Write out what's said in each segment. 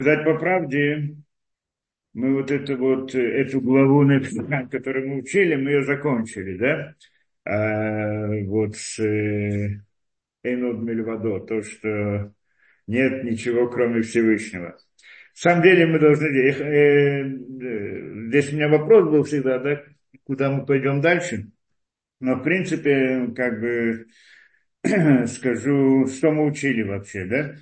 Сказать по правде, мы вот эту вот, эту главу, которую мы учили, мы ее закончили, да? А, вот с э, Эйнод Мельвадо, то, что нет ничего, кроме Всевышнего. В самом деле мы должны... Э, э, здесь у меня вопрос был всегда, да, куда мы пойдем дальше. Но, в принципе, как бы скажу, что мы учили вообще, да?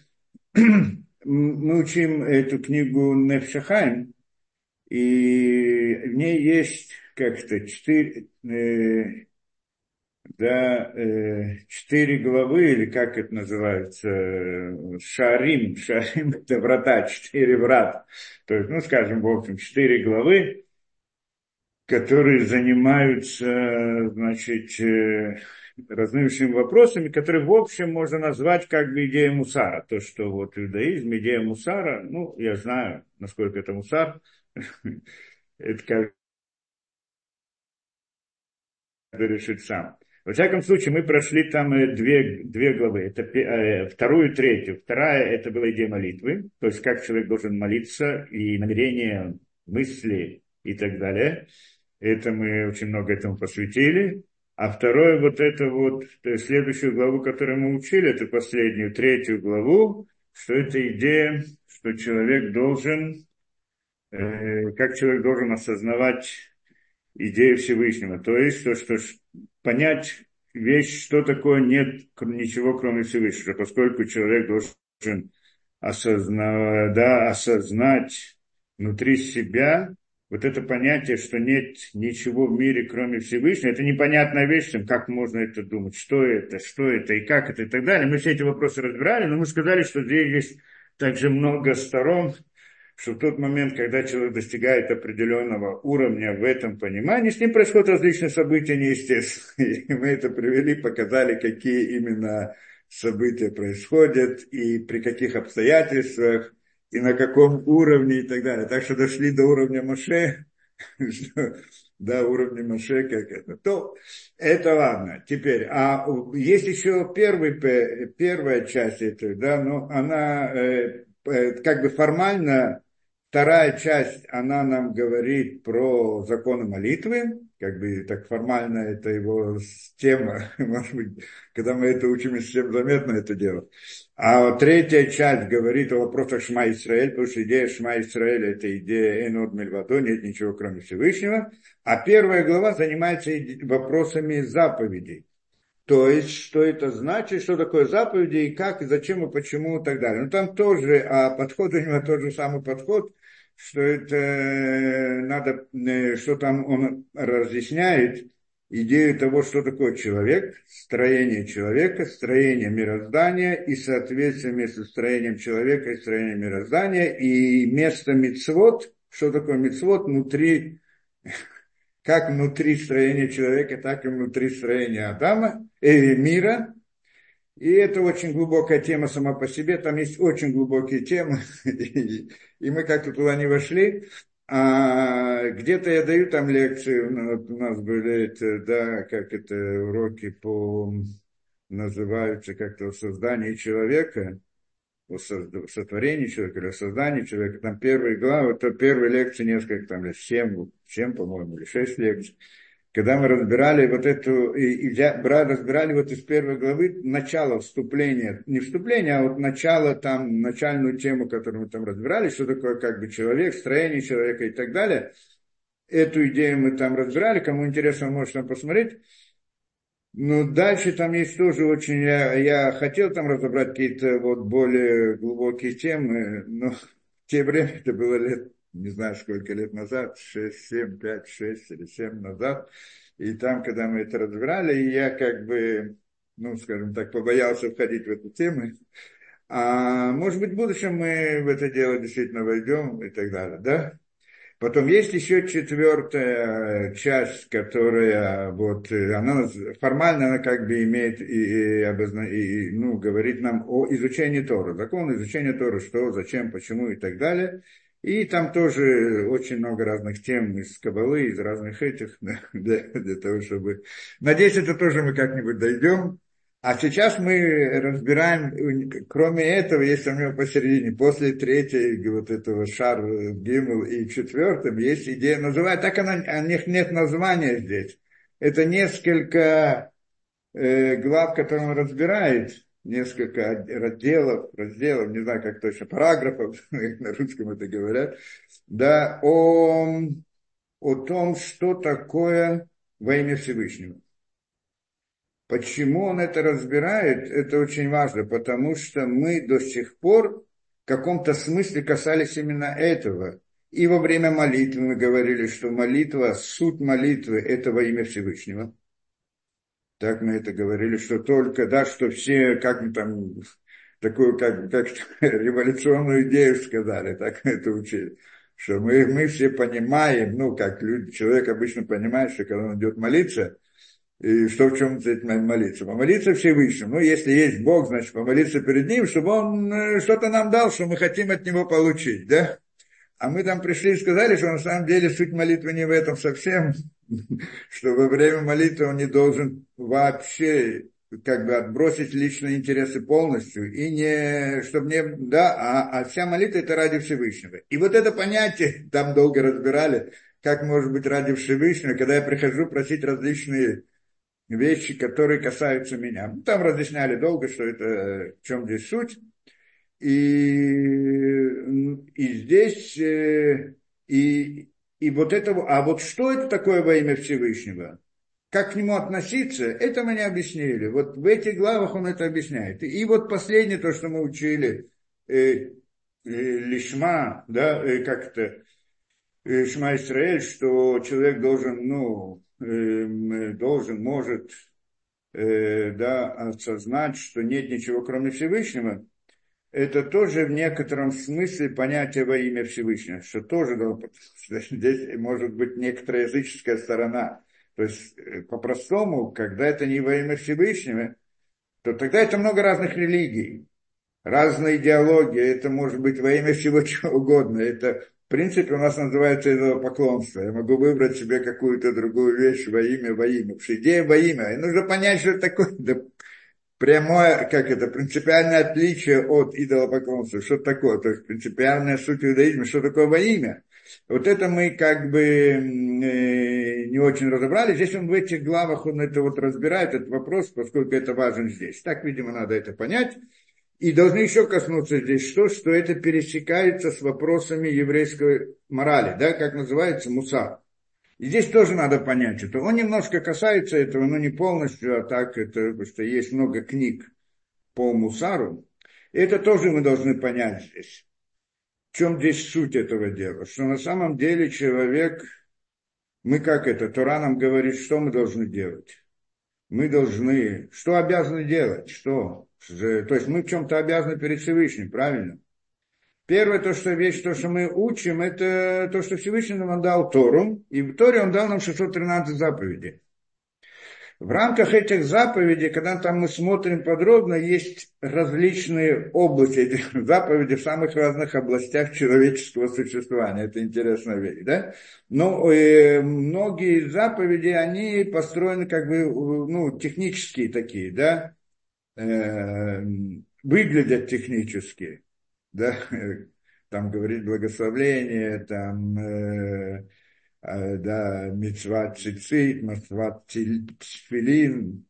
мы учим эту книгу Невшахайм, и в ней есть как-то четыре, э, да, э, четыре главы, или как это называется, шарим, шарим это врата, четыре врат. То есть, ну, скажем, в общем, четыре главы, которые занимаются, значит, различными вопросами, которые в общем можно назвать как бы идеей мусара. То, что вот иудаизм, идея мусара, ну, я знаю, насколько это мусар, это как решит сам. Во всяком случае, мы прошли там э, две, две главы. Это э, вторую и третью. Вторая – это была идея молитвы, то есть как человек должен молиться, и намерение, мысли и так далее. Это мы очень много этому посвятили. А второе, вот это вот, следующую главу, которую мы учили, это последнюю, третью главу, что это идея, что человек должен, э, как человек должен осознавать идею Всевышнего. То есть, то, что понять вещь, что такое нет ничего, кроме Всевышнего, поскольку человек должен осознавать, да, осознать внутри себя вот это понятие, что нет ничего в мире, кроме Всевышнего, это непонятная вещь, как можно это думать, что это, что это и как это и так далее. Мы все эти вопросы разбирали, но мы сказали, что здесь есть также много сторон, что в тот момент, когда человек достигает определенного уровня в этом понимании, с ним происходят различные события неестественные. И мы это привели, показали, какие именно события происходят и при каких обстоятельствах и на каком уровне и так далее. Так что дошли до уровня Моше, до уровня Моше, как это. То это ладно. Теперь, а есть еще первый, первая часть этой, да, но она э, как бы формально Вторая часть, она нам говорит про законы молитвы, как бы так формально это его тема, может быть, когда мы это учим, всем заметно это дело. А вот третья часть говорит о вопросах Шма Исраэль, потому что идея Шма Исраэль это идея Энод Мельвадо, нет ничего кроме Всевышнего. А первая глава занимается вопросами заповедей. То есть, что это значит, что такое заповеди, и как, и зачем, и почему, и так далее. Ну, там тоже, а подход у него тот же самый подход, что это э, надо, э, что там он разъясняет идею того, что такое человек, строение человека, строение мироздания и соответствие между строением человека и строением мироздания, и место мицвод, что такое мицвод внутри как внутри строения человека, так и внутри строения Адама, э, мира. И это очень глубокая тема сама по себе, там есть очень глубокие темы, и, мы как-то туда не вошли. А где-то я даю там лекции, у нас были, это, да, как это, уроки по, называются как-то создание человека, о сотворении человека или о создании человека, там первые главы, то первые лекции несколько, там, семь, семь, по-моему, или шесть лекций, когда мы разбирали вот эту, и, и разбирали вот из первой главы начало вступления, не вступления, а вот начало там, начальную тему, которую мы там разбирали, что такое как бы человек, строение человека и так далее. Эту идею мы там разбирали, кому интересно, может там посмотреть. Ну, дальше там есть тоже очень... Я, я хотел там разобрать какие-то вот более глубокие темы, но в те время, это было лет, не знаю, сколько лет назад, 6, 7, 5, 6 или 7 назад, и там, когда мы это разбирали, я как бы, ну, скажем так, побоялся входить в эту тему, а может быть, в будущем мы в это дело действительно войдем и так далее, да? Потом есть еще четвертая часть, которая вот она формально она как бы имеет и, и, обозна, и ну, говорит нам о изучении Тора, закон изучения Тора, что, зачем, почему и так далее. И там тоже очень много разных тем из Кабалы, из разных этих, для, для того, чтобы... Надеюсь, это тоже мы как-нибудь дойдем. А сейчас мы разбираем, кроме этого, есть у него посередине, после третьей вот этого шар Гимл и четвертым, есть идея, называют, так она, у них нет названия здесь. Это несколько э, глав, которые он разбирает, несколько разделов, разделов, не знаю, как точно, параграфов, на русском это говорят, да, о, о том, что такое во имя Всевышнего. Почему он это разбирает, это очень важно, потому что мы до сих пор в каком-то смысле касались именно этого. И во время молитвы мы говорили, что молитва, суть молитвы – это во имя Всевышнего. Так мы это говорили, что только, да, что все, как мы там, такую, как, как революционную идею сказали, так мы это учили. Что мы, мы все понимаем, ну, как люди, человек обычно понимает, что когда он идет молиться, и что в чем молиться? Помолиться Всевышнему. Ну, если есть Бог, значит, помолиться перед Ним, чтобы Он э, что-то нам дал, что мы хотим от Него получить, да? А мы там пришли и сказали, что на самом деле суть молитвы не в этом совсем, что во время молитвы он не должен вообще как бы отбросить личные интересы полностью, и не, чтобы не, да, а, а вся молитва это ради Всевышнего. И вот это понятие, там долго разбирали, как может быть ради Всевышнего, когда я прихожу просить различные вещи, которые касаются меня. Там разъясняли долго, что это, в чем здесь суть. И, и здесь, э, и, и вот это, а вот что это такое во имя Всевышнего? Как к нему относиться, это мы не объяснили. Вот в этих главах он это объясняет. И вот последнее, то, что мы учили, э, э, лишма, да, э, как это, э, Шма Исраэль, что человек должен, ну, Эм, должен, может да, осознать, что нет ничего, кроме Всевышнего, это тоже в некотором смысле понятие во имя Всевышнего, что тоже здесь может быть некоторая языческая сторона. То есть, э, по-простому, когда это не во имя Всевышнего, то тогда это много разных религий, разные идеологии, это может быть во имя всего чего угодно. Это в принципе, у нас называется это поклонство. Я могу выбрать себе какую-то другую вещь во имя, во имя. Потому что идея во имя. И нужно понять, что это такое. Прямое, как это, принципиальное отличие от идолопоклонства. Что такое? То есть принципиальная суть иудаизма, что такое во имя. Вот это мы как бы э, не очень разобрали. Здесь он в этих главах он это вот разбирает, этот вопрос, поскольку это важен здесь. Так, видимо, надо это понять. И должны еще коснуться здесь что, что это пересекается с вопросами еврейской морали, да, как называется мусар. И здесь тоже надо понять, что он немножко касается этого, но не полностью, а так это, потому что есть много книг по мусару. И это тоже мы должны понять здесь. В чем здесь суть этого дела? Что на самом деле человек, мы как это, Тора нам говорит, что мы должны делать. Мы должны, что обязаны делать, что? То есть мы в чем-то обязаны перед Всевышним, правильно? Первое, то, что вещь, то, что мы учим, это то, что Всевышний нам дал Тору, и в Торе он дал нам 613 заповедей. В рамках этих заповедей, когда там мы смотрим подробно, есть различные области этих заповедей в самых разных областях человеческого существования. Это интересная вещь, да? Но э, многие заповеди, они построены как бы, ну, технические такие, да? э, выглядят технически, да, там говорит благословление, там, э, э, да, мецват цицит, мецват тфилин,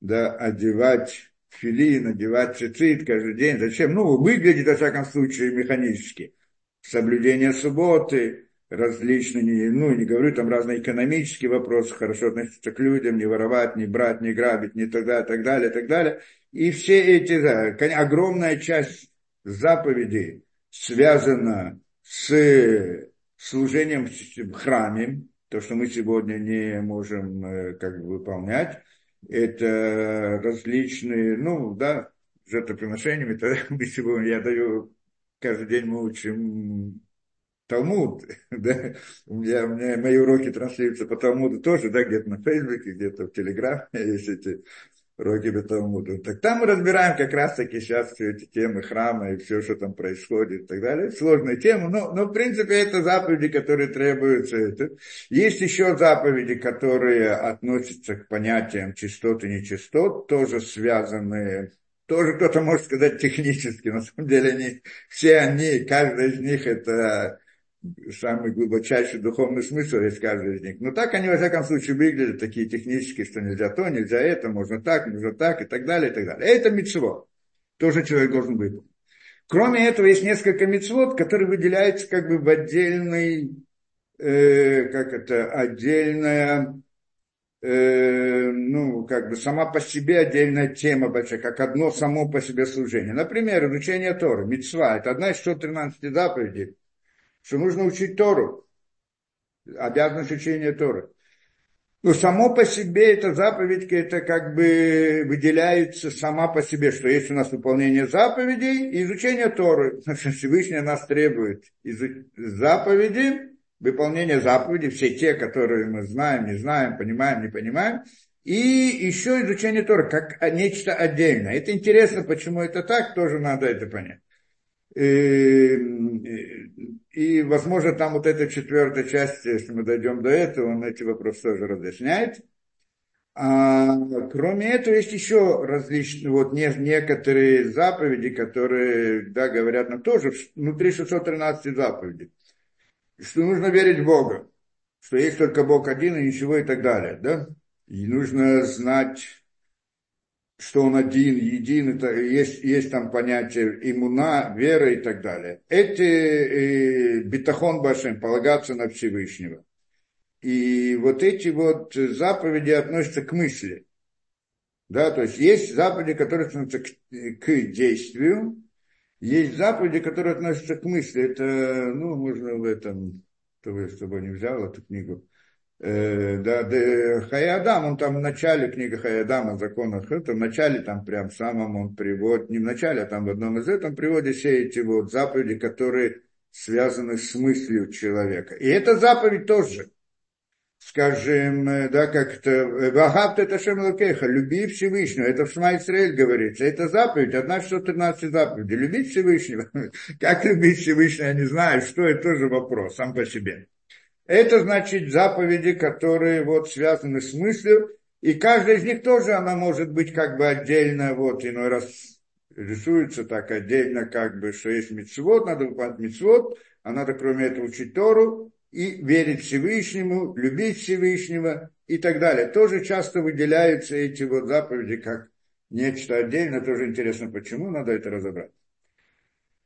да, одевать филин, одевать цицит каждый день. Зачем? Ну, выглядит, во всяком случае, механически. Соблюдение субботы, различные, ну, не говорю там разные экономические вопросы, хорошо относиться к людям, не воровать, не брать, не грабить, не тогда, так далее, так далее. И все эти, да, огромная часть заповедей связана с служением в храме, то, что мы сегодня не можем э, как бы выполнять, это различные, ну, да, жертвоприношениями, это мы сегодня, я даю, каждый день мы учим Талмуд, да, у меня, у меня мои уроки транслируются по Талмуду тоже, да, где-то на Фейсбуке, где-то в Телеграме есть эти уроки Талмуда. Так там мы разбираем как раз таки сейчас все эти темы храма и все, что там происходит и так далее. Сложная тема, но, но в принципе это заповеди, которые требуются. Это. Есть еще заповеди, которые относятся к понятиям чистот и нечистот, тоже связанные тоже кто-то может сказать технически, на самом деле они, все они, каждый из них это самый глубочайший духовный смысл есть каждый из них. Но так они, во всяком случае, выглядят такие технические, что нельзя то, нельзя это, можно так, можно так, и так далее, и так далее. Это мецво. Тоже человек должен выполнить. Кроме этого, есть несколько мецвод, которые выделяются как бы в отдельный, э, как это, отдельная, э, ну, как бы сама по себе отдельная тема большая, как одно само по себе служение. Например, изучение Торы, мецва, это одна из 113 заповедей что нужно учить Тору. Обязанность учения Торы. Но само по себе эта заповедь, это как бы выделяется сама по себе, что есть у нас выполнение заповедей и изучение Торы. Всевышний нас требует заповеди, выполнение заповедей, все те, которые мы знаем, не знаем, понимаем, не понимаем, и еще изучение Торы, как нечто отдельное. Это интересно, почему это так, тоже надо это понять. И, возможно, там вот эта четвертая часть, если мы дойдем до этого, он эти вопросы тоже разъясняет. А, кроме этого, есть еще различные, вот не, некоторые заповеди, которые, да, говорят нам тоже, внутри 613 заповедей, что нужно верить в Бога, что есть только Бог один и ничего и так далее, да, и нужно знать что он один, един, это, есть, есть там понятие иммуна, вера и так далее. Эти э, битахон башем, полагаться на Всевышнего. И вот эти вот заповеди относятся к мысли. Да, то есть есть заповеди, которые относятся к, к действию, есть заповеди, которые относятся к мысли. Это, ну, можно в этом, то я с тобой не взял эту книгу, да, да, Хаядам, он там в начале книги Хаядама о законах, это в начале там прям самом он приводит, не в начале, а там в одном из он приводит все эти вот заповеди, которые связаны с мыслью человека. И эта заповедь тоже, скажем, э, да, как-то, э, Вахаб это Шемлакеха, люби Всевышнего, это в Шма говорится, это заповедь, одна 113 заповедей, любить Всевышнего. Как любить Всевышнего, я не знаю, что это тоже вопрос сам по себе. Это значит заповеди, которые вот связаны с мыслью, и каждая из них тоже, она может быть как бы отдельно, вот иной раз рисуется так отдельно, как бы, что есть мецвод, надо выполнять мецвод, а надо кроме этого учить Тору и верить Всевышнему, любить Всевышнего и так далее. Тоже часто выделяются эти вот заповеди как нечто отдельное, тоже интересно, почему, надо это разобрать.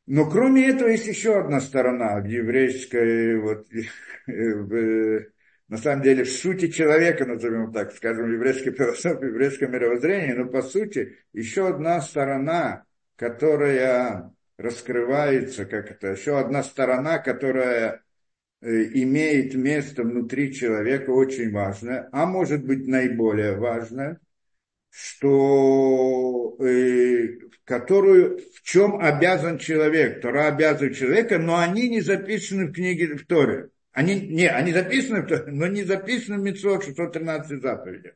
Но кроме этого есть еще одна сторона еврейской, вот, в, на самом деле, в сути человека, назовем так, скажем, в еврейской философии, в еврейском мировоззрении, но по сути еще одна сторона, которая раскрывается, как это, еще одна сторона, которая э, имеет место внутри человека, очень важная, а может быть наиболее важная, что э, которую, в чем обязан человек. Тора обязывает человека, но они не записаны в книге в Торе. Они, не, они записаны в Торе, но не записаны в Митцвот 613 заповедях.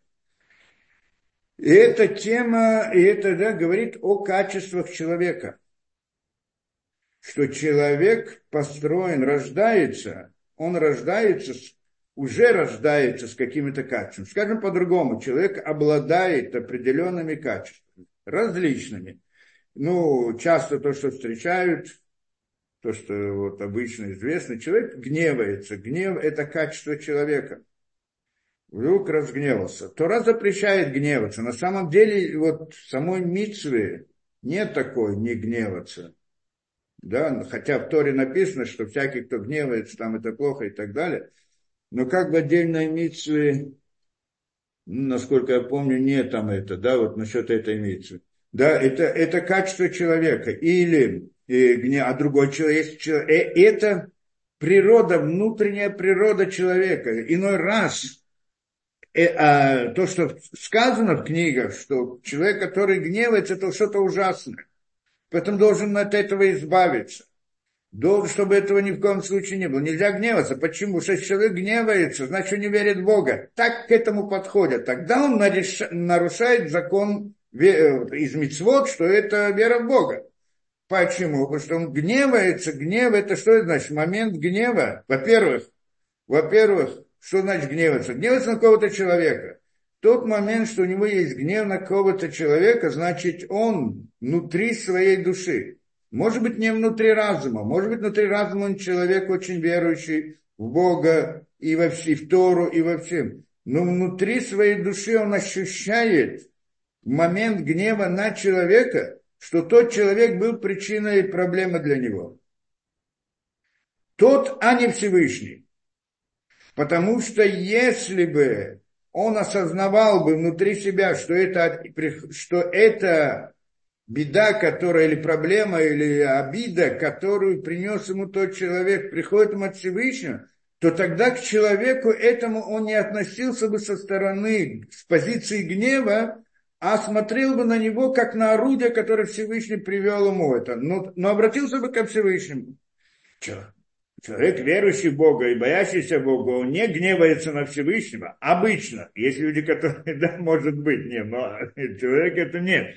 И эта тема, и это да, говорит о качествах человека. Что человек построен, рождается, он рождается, уже рождается с какими-то качествами. Скажем по-другому, человек обладает определенными качествами, различными ну, часто то, что встречают, то, что вот обычно известно, человек гневается. Гнев – это качество человека. Вдруг разгневался. Тора запрещает гневаться. На самом деле, вот в самой митве нет такой не гневаться. Да, хотя в Торе написано, что всякий, кто гневается, там это плохо и так далее. Но как бы отдельной митве, ну, насколько я помню, нет там это, да, вот насчет этой митвы. Да, это, это качество человека. Или, э, а другой человек. Э, это природа, внутренняя природа человека. Иной раз э, а, то, что сказано в книгах, что человек, который гневается, это что-то ужасное. Поэтому должен от этого избавиться. Должен, чтобы этого ни в коем случае не было. Нельзя гневаться. Почему? Что человек гневается, значит, он не верит в Бога. Так к этому подходят. Тогда он нарушает закон э, из мицвод, что это вера в Бога. Почему? Потому что он гневается. Гнев это что значит? Момент гнева. Во-первых, во-первых, что значит гневаться? Гневаться на кого-то человека. Тот момент, что у него есть гнев на кого-то человека, значит, он внутри своей души. Может быть, не внутри разума. Может быть, внутри разума он человек очень верующий в Бога и во и в Тору, и во всем. Но внутри своей души он ощущает момент гнева на человека, что тот человек был причиной проблемы для него. Тот, а не Всевышний. Потому что если бы он осознавал бы внутри себя, что это, что это беда, которая, или проблема, или обида, которую принес ему тот человек, приходит ему от Всевышнего, то тогда к человеку этому он не относился бы со стороны, с позиции гнева, а смотрел бы на него как на орудие, которое Всевышний привел ему это. Но, но обратился бы ко Всевышнему. Че? Человек, верующий в Бога и боящийся Бога, он не гневается на Всевышнего. Обычно. Есть люди, которые, да, может быть, нет, но человек это нет.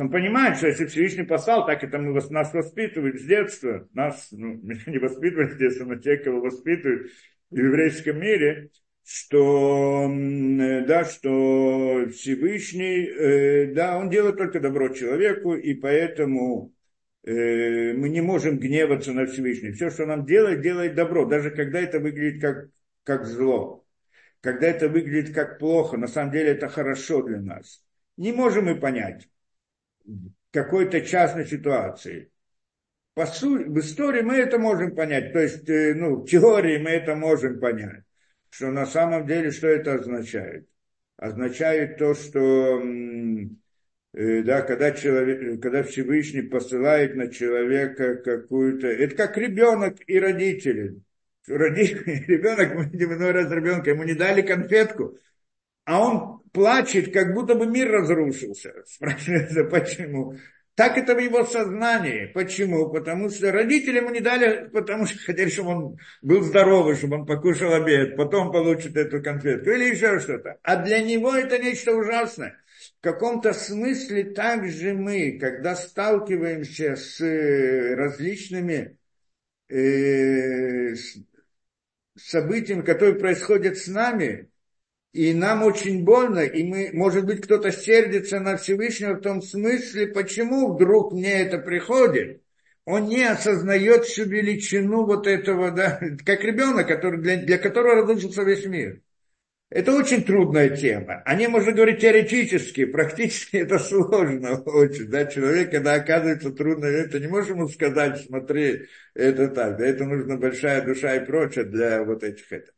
Он понимает, что если Всевышний послал, так это мы, нас воспитывают с детства. Нас, ну, не воспитывают с детства, но те, кого воспитывают в еврейском мире, что, да, что Всевышний, э, да, он делает только добро человеку, и поэтому мы не можем гневаться на Всевышний. Все, что нам делает, делает добро, даже когда это выглядит как, как зло. Когда это выглядит как плохо, на самом деле это хорошо для нас. Не можем мы понять какой-то частной ситуации. По сути, в истории мы это можем понять, то есть э, ну, в теории мы это можем понять, что на самом деле что это означает. Означает то, что Э, да, когда, человек, когда Всевышний посылает на человека какую-то... Это как ребенок и родители. Родитель, ребенок, мы видим иной раз ребенка, ему не дали конфетку, а он плачет, как будто бы мир разрушился. Спрашивается, почему? Так это в его сознании. Почему? Потому что родители ему не дали, потому что хотели, чтобы он был здоровый, чтобы он покушал обед, потом получит эту конфетку или еще что-то. А для него это нечто ужасное. Каком-то смысле также мы, когда сталкиваемся с э, различными э, событиями, которые происходят с нами, и нам очень больно, и мы, может быть, кто-то сердится на Всевышнего в том смысле, почему вдруг мне это приходит. Он не осознает всю величину вот этого, да, как ребенок, который, для, для которого разрушился весь мир. Это очень трудная тема. О ней можно говорить теоретически, практически это сложно очень. Да? Человек, когда оказывается трудно, это не можешь ему сказать, смотри, это так, да, это нужна большая душа и прочее для вот этих это.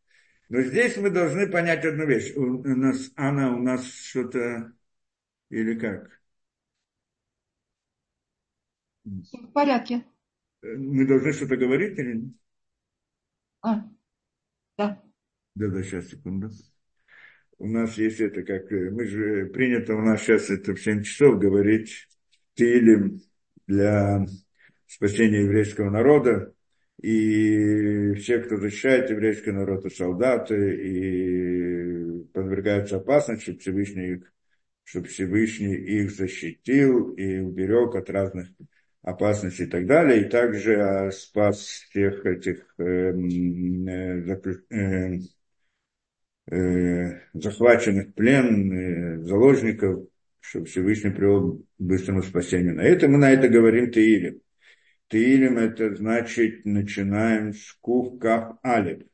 Но здесь мы должны понять одну вещь. У, нас, Анна, у нас что-то, или как? В порядке. Мы должны что-то говорить или нет? А, да. Да, да, сейчас, секунду. У нас есть это, как мы же принято у нас сейчас это в 7 часов говорить Тилим для спасения еврейского народа. И все, кто защищает еврейский народ, и солдаты, и подвергаются опасности, чтобы Всевышний, их, чтобы Всевышний их защитил и уберег от разных опасностей и так далее. И также а, спас всех этих э, э, э, захваченных плен, э, заложников, чтобы Всевышний привел к быстрому спасению. На это мы на это говорим Таилим. Тилим это значит, начинаем с Кув Кав Алиф.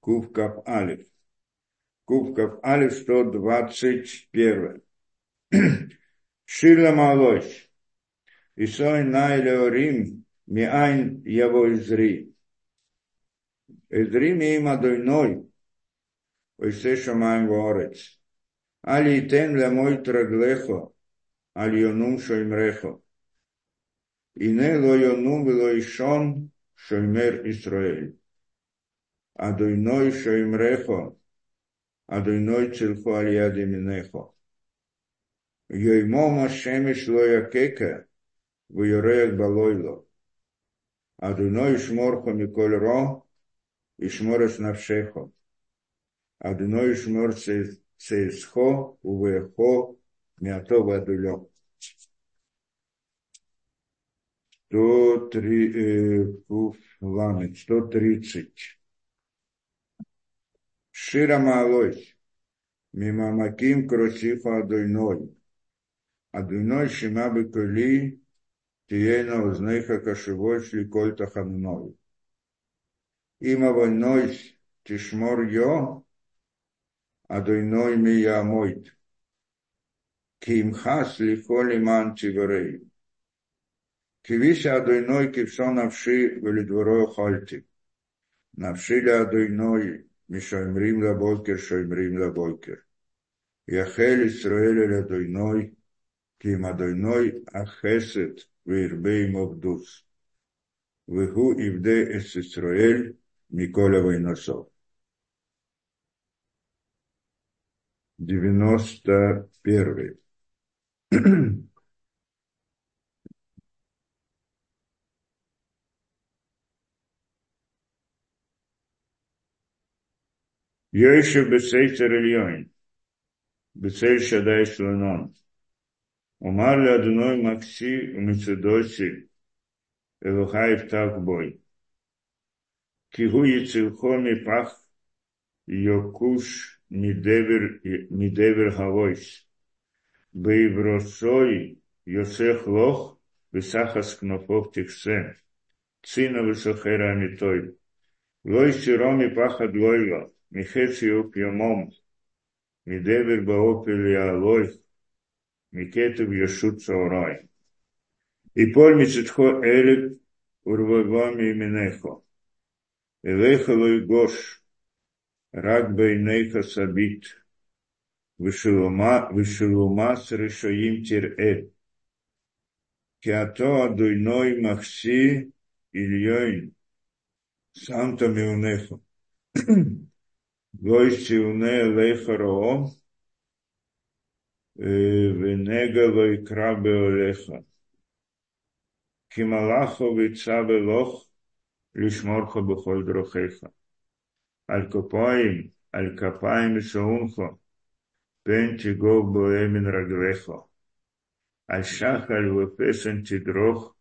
Кув Кав Алиф. Кув Кав Алиф 121. Шила Малош. Исой Найлеорим Миайн его изри. Изри мимо дойной. Ойсе шамаем ворец. Али тен лемой траглехо. Али йонум шоймрехо. הנה לא ינום ולא ישון שומר ישראל. אדוני שומרך, אדוני צלחו על יד ימינך. יומום השמש לא יככה, ויורק בלילה. Адуной шморхо миколь ро, и шморес навшехо. Адуной шмор цейсхо, увехо, мято вадулё. 130. Шира Маалось. Мимамаким кросифа адуйной. Адуйной шима беколи тиена узнейха кашевой шликоль тахамной. אם עוונות תשמר יה, אדני מי יעמוד. כי עמך הסליחה למען תיוורא. קיוויתי אדני קיוותה נפשי ולדברו הוחלתי. נפשי לאדני משומרים לבוקר, שומרים לבוקר. יחל ישראל אל אדני, כי עם אדני החסד והרבה עמו פדות. Вегу Ивде Эс Исраэль Микола Войносов. 91. Йойшу бецей царильон, бецей шадай шланон. Умар ли одной макси мецедоси, Элухай так бой. Кигу яцилхо пах, Йокуш Медевер, медевер Гавойс. Бейбросой Йосех Лох Висахас Кнофов Тихсе. Цина Висохера Амитой. Лой и Пахад Лойла. Михецию Пьямом. Медевер Баопили Алой. Микетов Яшут Саурай. И польмицетхо Элик Урвагоми Именехо. Элехо Лой Гош. רק בעיניך סבית, ושלומס רשעים תראה. כי אתה אדוני מחסי עליון, שמת מעונך. לא יסיעונה אליך רעו, ונגע לא יקרא באוהליך. כי מלאכו ויצא בלוך לשמורך בכל דרכיך. Алькопаим, Алькапаим и Шаунхо, Пентигол Боэмин Рагвехо, Альшах Альвепесен Тидрох,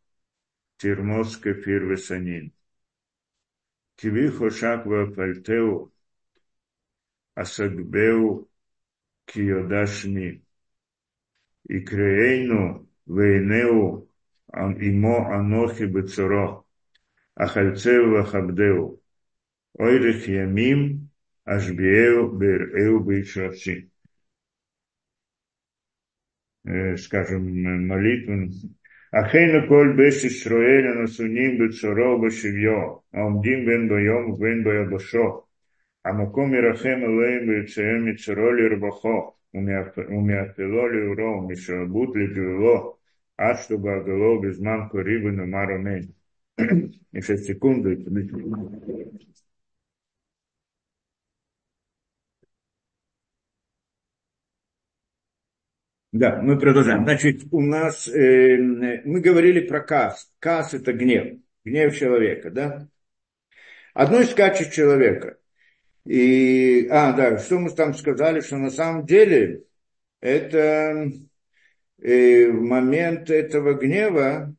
Тирмоска Пирвесанин. Кивихо Шаква Пальтеу, Асагбеу Киодашни, и Икреейну Вейнеу, Имо Анохи Бецоро, Ахальцеу Вахабдеу. שמי. יקראנו ועינהו עמו אנוכי בצורו, אכלצהו וכבדהו. אורך ימים אשביעהו ביראהו בישרשי. скажем, молитву. Ахейна коль беш Исраэля насуним бецоро бешивьё, аумдим бен боем бен боябашо, המקום ירחם עליהם ויציין מצרו לרבחו ומאפלו לאורו ומשעבוד לגלולו עד שתבעגלו בזמן קריב ונאמר אמן. Еще секунду. Да, мы продолжаем. Значит, у нас, э, мы говорили про кас. Кас – это гнев, гнев человека, да? Одно из качеств человека – и, а, да, что мы там сказали, что на самом деле это э, в момент этого гнева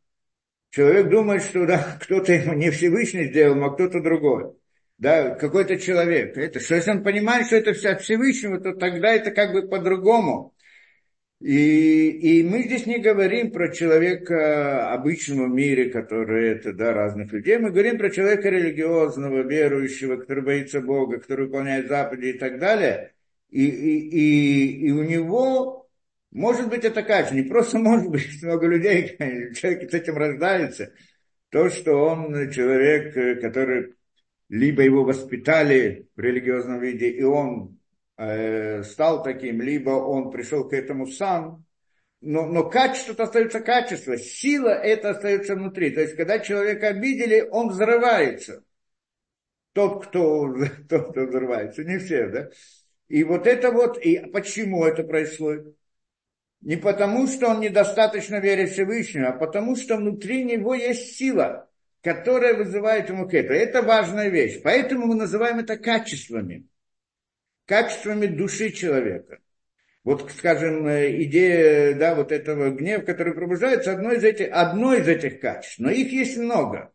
человек думает, что да, кто-то ему не Всевышний сделал, а кто-то другой. Да, какой-то человек. Это, что если он понимает, что это все от Всевышнего, то тогда это как бы по-другому. И, и мы здесь не говорим про человека обычного мире, который это, да, разных людей. Мы говорим про человека религиозного, верующего, который боится Бога, который выполняет заповеди и так далее. И, и, и, и у него может быть это качество. Не просто может быть, много людей, человек с этим рождается. То, что он человек, который либо его воспитали в религиозном виде, и он Э, стал таким, либо он пришел к этому сам, но, но качество это остается качество, сила это остается внутри. То есть, когда человека обидели, он взрывается. Тот, кто, тот, кто взрывается, не все, да? И вот это вот, и почему это происходит? Не потому, что он недостаточно верит Всевышнему, а потому, что внутри него есть сила, которая вызывает ему к этому. Это важная вещь. Поэтому мы называем это качествами. Качествами души человека. Вот, скажем, идея да, вот этого гнева, который пробуждается, одно из, этих, одно из этих качеств. Но их есть много.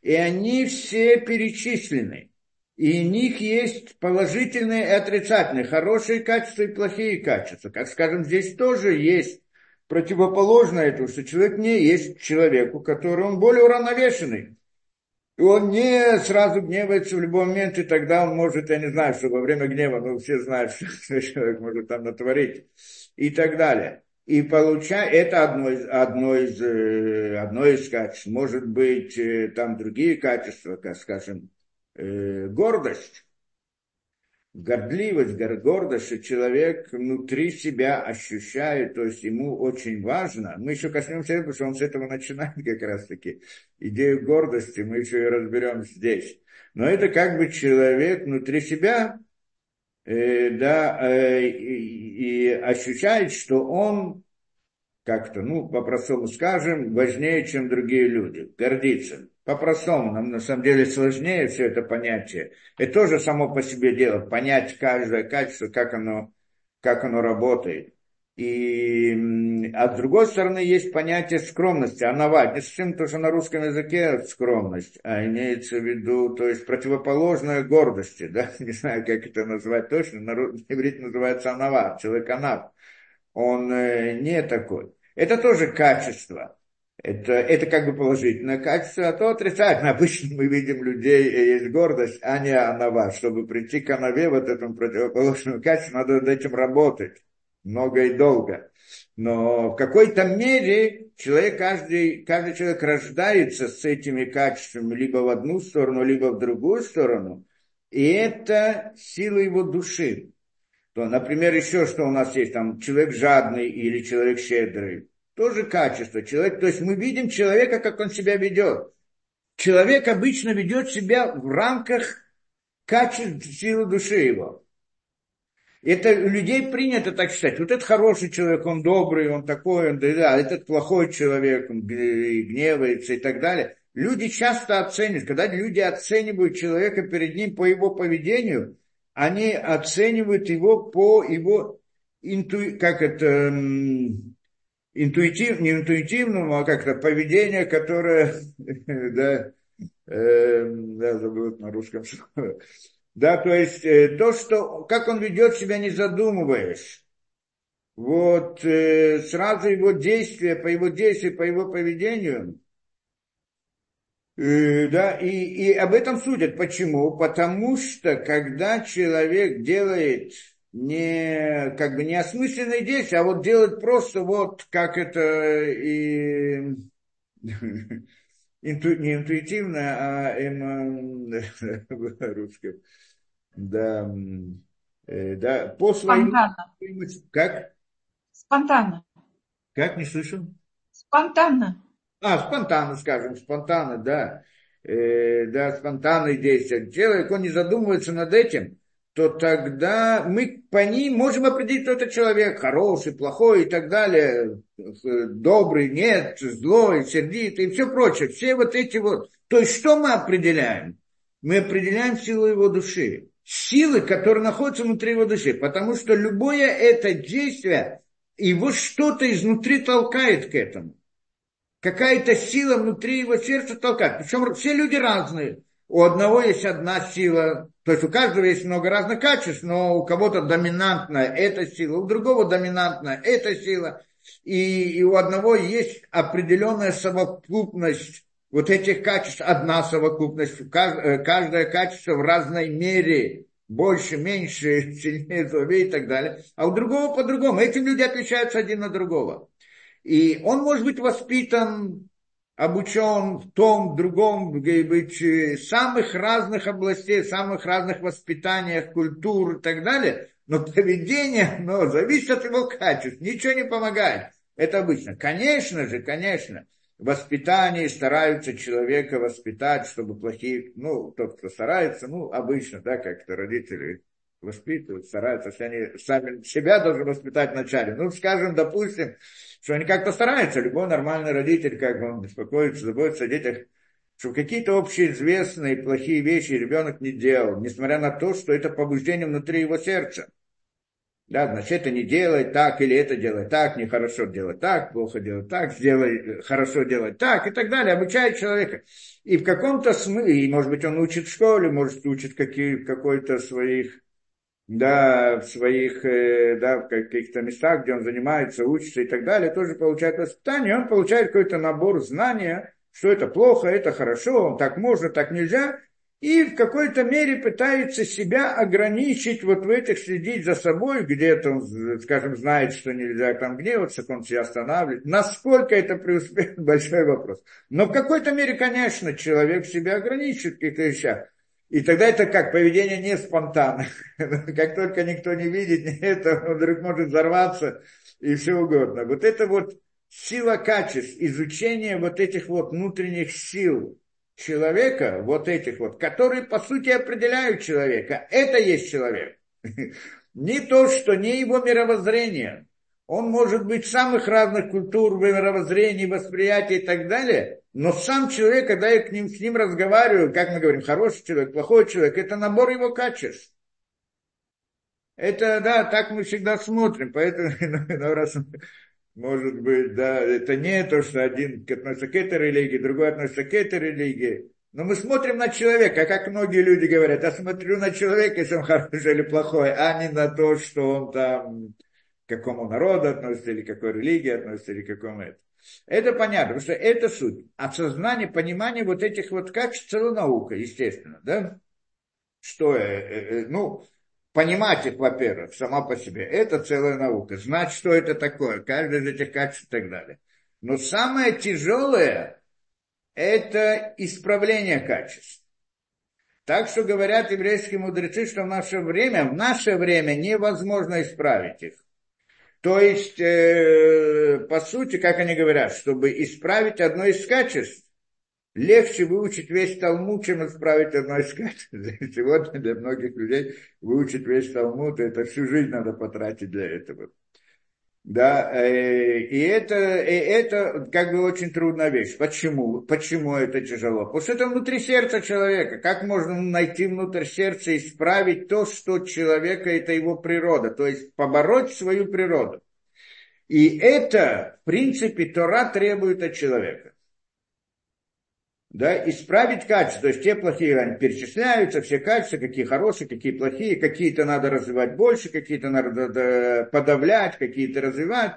И они все перечислены. И у них есть положительные и отрицательные, хорошие качества и плохие качества. Как скажем, здесь тоже есть противоположное этому, что человек не есть человеку, который он более уравновешенный. И он не сразу гневается в любой момент, и тогда он может, я не знаю, что во время гнева, ну, все знают, что человек может там натворить, и так далее. И получая, это одно из, одно из, э, одно из качеств. Может быть, э, там другие качества, скажем, э, гордость, гордливость, гордость, что человек внутри себя ощущает, то есть ему очень важно. Мы еще коснемся этого, потому что он с этого начинает как раз-таки. Идею гордости мы еще и разберем здесь. Но это как бы человек внутри себя, э, да, э, и, и ощущает, что он как-то, ну, по-простому скажем, важнее, чем другие люди, гордится. По-простому, нам на самом деле сложнее все это понятие. Это тоже само по себе дело, понять каждое качество, как оно, как оно работает. И, а с другой стороны, есть понятие скромности, анавать. Не совсем то, что на русском языке скромность, а имеется в виду, то есть противоположная гордости, да, не знаю, как это назвать точно, на иврите называется анава, человек анав. Он э, не такой. Это тоже качество. Это, это как бы положительное качество, а то отрицательное. Обычно мы видим людей, и есть гордость, а не анава. Чтобы прийти к анаве, вот этому противоположному качеству, надо над этим работать много и долго. Но в какой-то мере человек, каждый, каждый человек рождается с этими качествами либо в одну сторону, либо в другую сторону. И это сила его души. То, например, еще что у нас есть, там, человек жадный или человек щедрый тоже качество. Человек, то есть мы видим человека, как он себя ведет. Человек обычно ведет себя в рамках качеств силы души его. Это у людей принято так считать. Вот этот хороший человек, он добрый, он такой, он да, этот плохой человек, он гневается и так далее. Люди часто оценивают, когда люди оценивают человека перед ним по его поведению, они оценивают его по его инту... как это, интуитив, не интуитивному, а как-то поведение, которое, да, э, да, забыл на русском. Да, то есть э, то, что, как он ведет себя, не задумываясь. Вот э, сразу его действия, по его действию, по его поведению, да, и, и об этом судят. Почему? Потому что когда человек делает не, как бы не осмысленные действия, а вот делать просто вот как это и инту, не интуитивно, а эмо, русском. Да, э, да, по своим... Спонтанно. Как? Спонтанно. Как, не слышу? Спонтанно. А, спонтанно, скажем, спонтанно, да. Э, да, спонтанные действия. Человек, он не задумывается над этим, то тогда мы по ним можем определить, кто это человек, хороший, плохой и так далее, добрый, нет, злой, сердитый и все прочее. Все вот эти вот. То есть что мы определяем? Мы определяем силу его души. Силы, которые находятся внутри его души. Потому что любое это действие, его что-то изнутри толкает к этому. Какая-то сила внутри его сердца толкает. Причем все люди разные. У одного есть одна сила, то есть у каждого есть много разных качеств, но у кого-то доминантная эта сила, у другого доминантная эта сила. И, и у одного есть определенная совокупность вот этих качеств, одна совокупность, э, каждое качество в разной мере, больше, меньше, сильнее, слабее и так далее. А у другого по-другому. Эти люди отличаются один от другого. И он может быть воспитан обучен в том, другом, быть, э, самых разных областей, самых разных воспитаниях, культур и так далее, но поведение, но зависит от его качеств, ничего не помогает. Это обычно. Конечно же, конечно, воспитание стараются человека воспитать, чтобы плохие, ну, тот, кто старается, ну, обычно, да, как-то родители воспитывают, стараются, если они сами себя должны воспитать вначале. Ну, скажем, допустим, что они как-то стараются, любой нормальный родитель, как бы он беспокоится, заботится о детях, что какие-то общеизвестные плохие вещи ребенок не делал, несмотря на то, что это побуждение внутри его сердца. Да, значит, это не делай так, или это делай так, нехорошо делать так, плохо делать так, сделай, хорошо делать так, и так далее. Обучает человека. И в каком-то смысле, и, может быть, он учит в школе, может, учит какие, какой-то своих, да, в своих, э, да, в каких-то местах, где он занимается, учится и так далее, тоже получает воспитание, он получает какой-то набор знания, что это плохо, это хорошо, так можно, так нельзя, и в какой-то мере пытается себя ограничить вот в этих, следить за собой, где-то он, скажем, знает, что нельзя там гневаться, он себя останавливает. Насколько это преуспеет, большой вопрос. Но в какой-то мере, конечно, человек себя ограничивает в каких-то вещах. И тогда это как? Поведение не спонтанно. Как только никто не видит это, он вдруг может взорваться и все угодно. Вот это вот сила качеств, изучение вот этих вот внутренних сил, человека, вот этих вот, которые по сути определяют человека, это есть человек. Не то, что не его мировоззрение. Он может быть самых разных культур, мировоззрений, восприятий и так далее, но сам человек, когда я к ним, с ним разговариваю, как мы говорим, хороший человек, плохой человек, это набор его качеств. Это, да, так мы всегда смотрим, поэтому ну, раз может быть, да, это не то, что один относится к этой религии, другой относится к этой религии. Но мы смотрим на человека, как многие люди говорят, я смотрю на человека, если он хороший или плохой, а не на то, что он там какому народу относится, или какой религии относится, или какому это. Это понятно, потому что это суть. Осознание, понимание вот этих вот качеств целая наука, естественно, да? Что, э, э, э ну, понимать их, во-первых, сама по себе, это целая наука. Знать, что это такое, каждый из этих качеств и так далее. Но самое тяжелое – это исправление качеств. Так что говорят еврейские мудрецы, что в наше время, в наше время невозможно исправить их. То есть, э, по сути, как они говорят, чтобы исправить одно из качеств, легче выучить весь Талмуд, чем исправить одно из качеств. Сегодня для многих людей выучить весь Талмуд, это всю жизнь надо потратить для этого. Да, э, и это, и это как бы очень трудная вещь. Почему? Почему это тяжело? Потому что это внутри сердца человека. Как можно найти внутрь сердца и исправить то, что человека, это его природа, то есть побороть свою природу. И это, в принципе, Тора требует от человека да, исправить качество. То есть те плохие они перечисляются, все качества, какие хорошие, какие плохие, какие-то надо развивать больше, какие-то надо подавлять, какие-то развивать.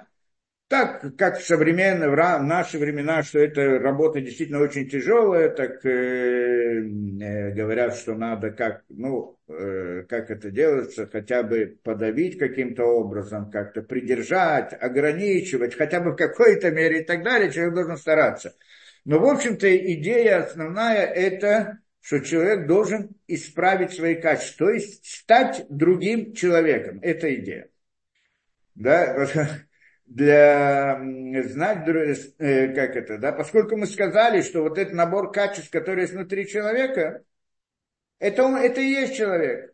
Так, как в современные, в наши времена, что эта работа действительно очень тяжелая, так э, э, говорят, что надо как, ну, э, как это делается, хотя бы подавить каким-то образом, как-то придержать, ограничивать, хотя бы в какой-то мере и так далее, человек должен стараться. Но, в общем-то, идея основная – это, что человек должен исправить свои качества, то есть стать другим человеком. Это идея. Да? Для знать, э, как это, да, поскольку мы сказали, что вот этот набор качеств, который есть внутри человека, это, он, это и есть человек.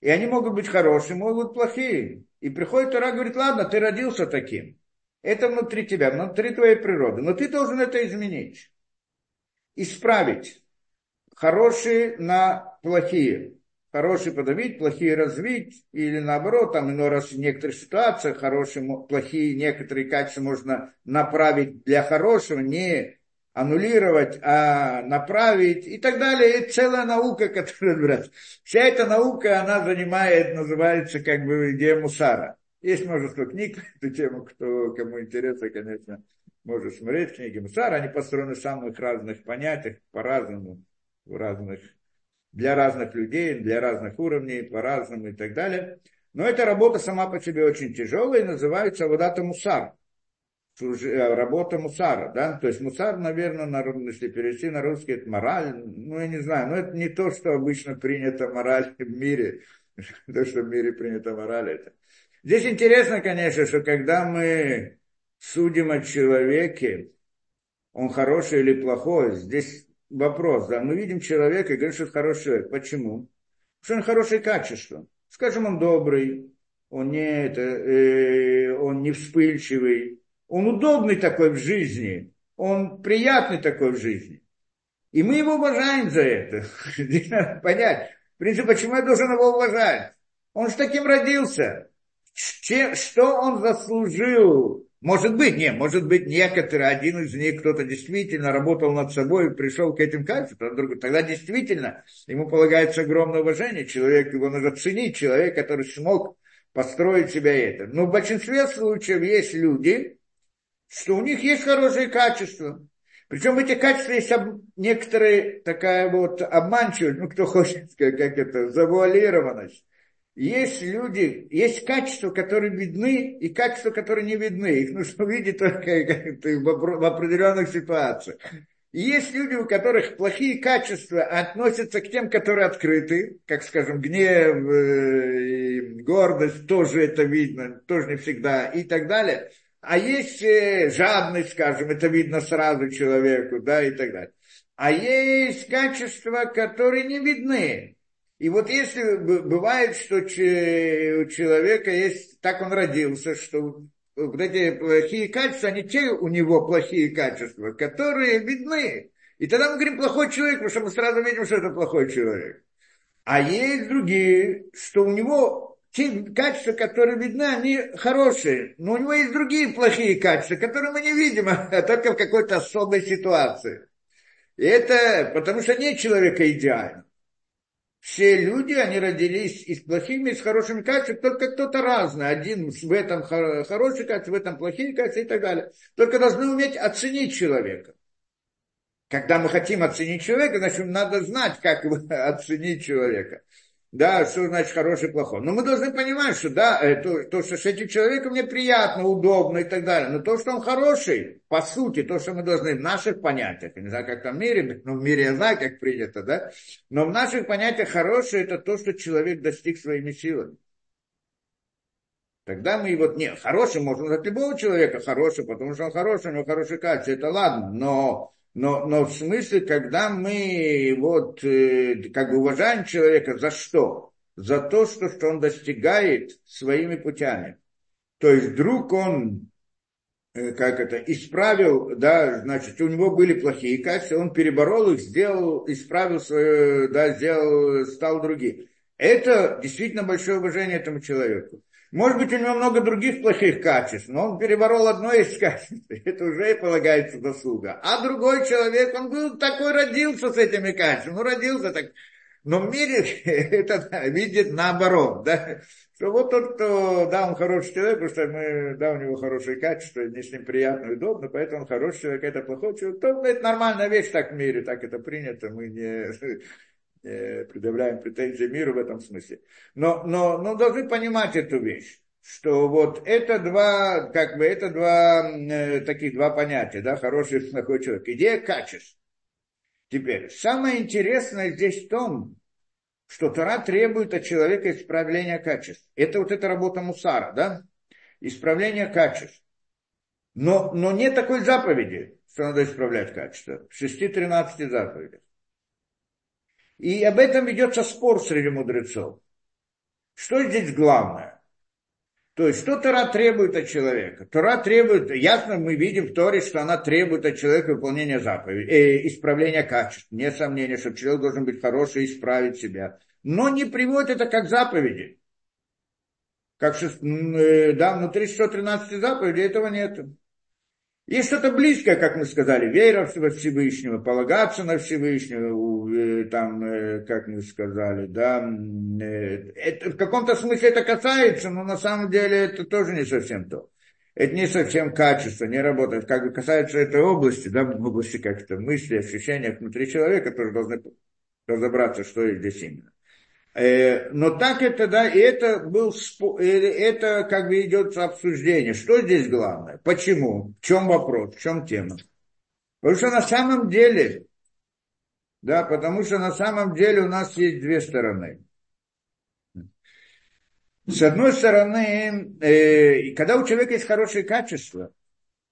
И они могут быть хорошие, могут быть плохие. И приходит Тора, говорит, ладно, ты родился таким. Это внутри тебя, внутри твоей природы. Но ты должен это изменить. Исправить. Хорошие на плохие. Хорошие подавить, плохие развить. Или наоборот, там иной раз в некоторых ситуациях хорошие, плохие некоторые качества можно направить для хорошего, не аннулировать, а направить и так далее. Это целая наука, которая разбирается. Вся эта наука, она занимает, называется как бы идея мусара. Есть множество книг эту тему, кто, кому интересно, конечно, может смотреть книги Мусара. Они построены в самых разных понятиях, по-разному, в разных, для разных людей, для разных уровней, по-разному и так далее. Но эта работа сама по себе очень тяжелая и называется Водата Мусар. Э, работа Мусара, да, то есть Мусар, наверное, на, если перевести на русский, это мораль, ну, я не знаю, но это не то, что обычно принято мораль в мире, то, что в мире принято мораль, это Здесь интересно, конечно, что когда мы судим о человеке, он хороший или плохой, здесь вопрос, да, мы видим человека и говорим, что это хороший человек. Почему? Потому что он хорошее качество. Скажем, он добрый, он не, это, э, он не вспыльчивый, он удобный такой в жизни, он приятный такой в жизни. И мы его уважаем за это. Понять. В принципе, почему я должен его уважать? Он же таким родился. Что он заслужил? Может быть, не, может быть, некоторые, один из них, кто-то действительно работал над собой и пришел к этим качествам, тогда действительно ему полагается огромное уважение, человек, его надо ценить, человек, который смог построить себя это. Но в большинстве случаев есть люди, что у них есть хорошие качества. Причем эти качества есть некоторые такая вот обманчивость, ну кто хочет сказать, как это, завуалированность. Есть люди, есть качества, которые видны, и качества, которые не видны. Их нужно увидеть только в определенных ситуациях. Есть люди, у которых плохие качества относятся к тем, которые открыты, как, скажем, гнев, э, гордость, тоже это видно, тоже не всегда, и так далее. А есть э, жадность, скажем, это видно сразу человеку, да, и так далее. А есть качества, которые не видны. И вот если бывает, что у человека есть, так он родился, что вот эти плохие качества, они те у него плохие качества, которые видны. И тогда мы говорим плохой человек, потому что мы сразу видим, что это плохой человек. А есть другие, что у него те качества, которые видны, они хорошие. Но у него есть другие плохие качества, которые мы не видим, а только в какой-то особой ситуации. И это потому что нет человека идеального все люди, они родились и с плохими, и с хорошими качествами, только кто-то разный. Один в этом хороший качество, в этом плохие качества и так далее. Только должны уметь оценить человека. Когда мы хотим оценить человека, значит, надо знать, как оценить человека. Да, что значит хороший, плохой. Но мы должны понимать, что да, э, то, то, что с этим человеком мне приятно, удобно и так далее. Но то, что он хороший, по сути, то, что мы должны в наших понятиях, я не знаю, как там в мире, но в мире я знаю, как принято, да, но в наших понятиях хороший это то, что человек достиг своими силами. Тогда мы вот, нет, хороший можно назвать любого человека хороший, потому что он хороший, у него хороший качество, это ладно, но но, но в смысле, когда мы вот э, как бы уважаем человека, за что? За то, что, что он достигает своими путями. То есть вдруг он, э, как это, исправил, да, значит, у него были плохие качества, он переборол их, сделал, исправил свое, да, сделал, стал другим. Это действительно большое уважение этому человеку. Может быть, у него много других плохих качеств, но он переборол одно из качеств. Это уже и полагается заслуга. А другой человек, он был такой, родился с этими качествами. Ну, родился так. Но в мире это видит наоборот, да, что вот тот, кто, да, он хороший человек, потому что мы, да, у него хорошие качества, мне с ним приятно и удобно, поэтому он хороший человек, это плохой человек, то это нормальная вещь так в мире, так это принято, мы не, предъявляем претензии миру в этом смысле. Но, но, но должны понимать эту вещь, что вот это два, как бы, это два, э, таких два понятия, да, хороший и плохой человек. Идея качеств. Теперь, самое интересное здесь в том, что Тора требует от человека исправления качеств. Это вот эта работа Мусара, да? Исправление качеств. Но, но нет такой заповеди, что надо исправлять качество. В 6-13 заповедях. И об этом ведется спор среди мудрецов. Что здесь главное? То есть, что Тора требует от человека? Тора требует, ясно мы видим в Торе, что она требует от человека выполнения заповедей, э, исправления качеств. Нет сомнения, что человек должен быть хороший и исправить себя. Но не приводит это как заповеди. Как, э, да, внутри 113 заповедей этого нет. Есть что-то близкое, как мы сказали, вера во Всевышнего, полагаться на Всевышнего, э, там, э, как мы сказали, да, э, это, в каком-то смысле это касается, но на самом деле это тоже не совсем то. Это не совсем качество, не работает. Как бы касается этой области, да, области как-то мысли, ощущения внутри человека, тоже должны разобраться, что здесь именно. Э, но так это, да, и это был, это как бы идет обсуждение. Что здесь главное? Почему? В чем вопрос? В чем тема? Потому что на самом деле, да, потому что на самом деле у нас есть две стороны. С одной стороны, э, когда у человека есть хорошие качества,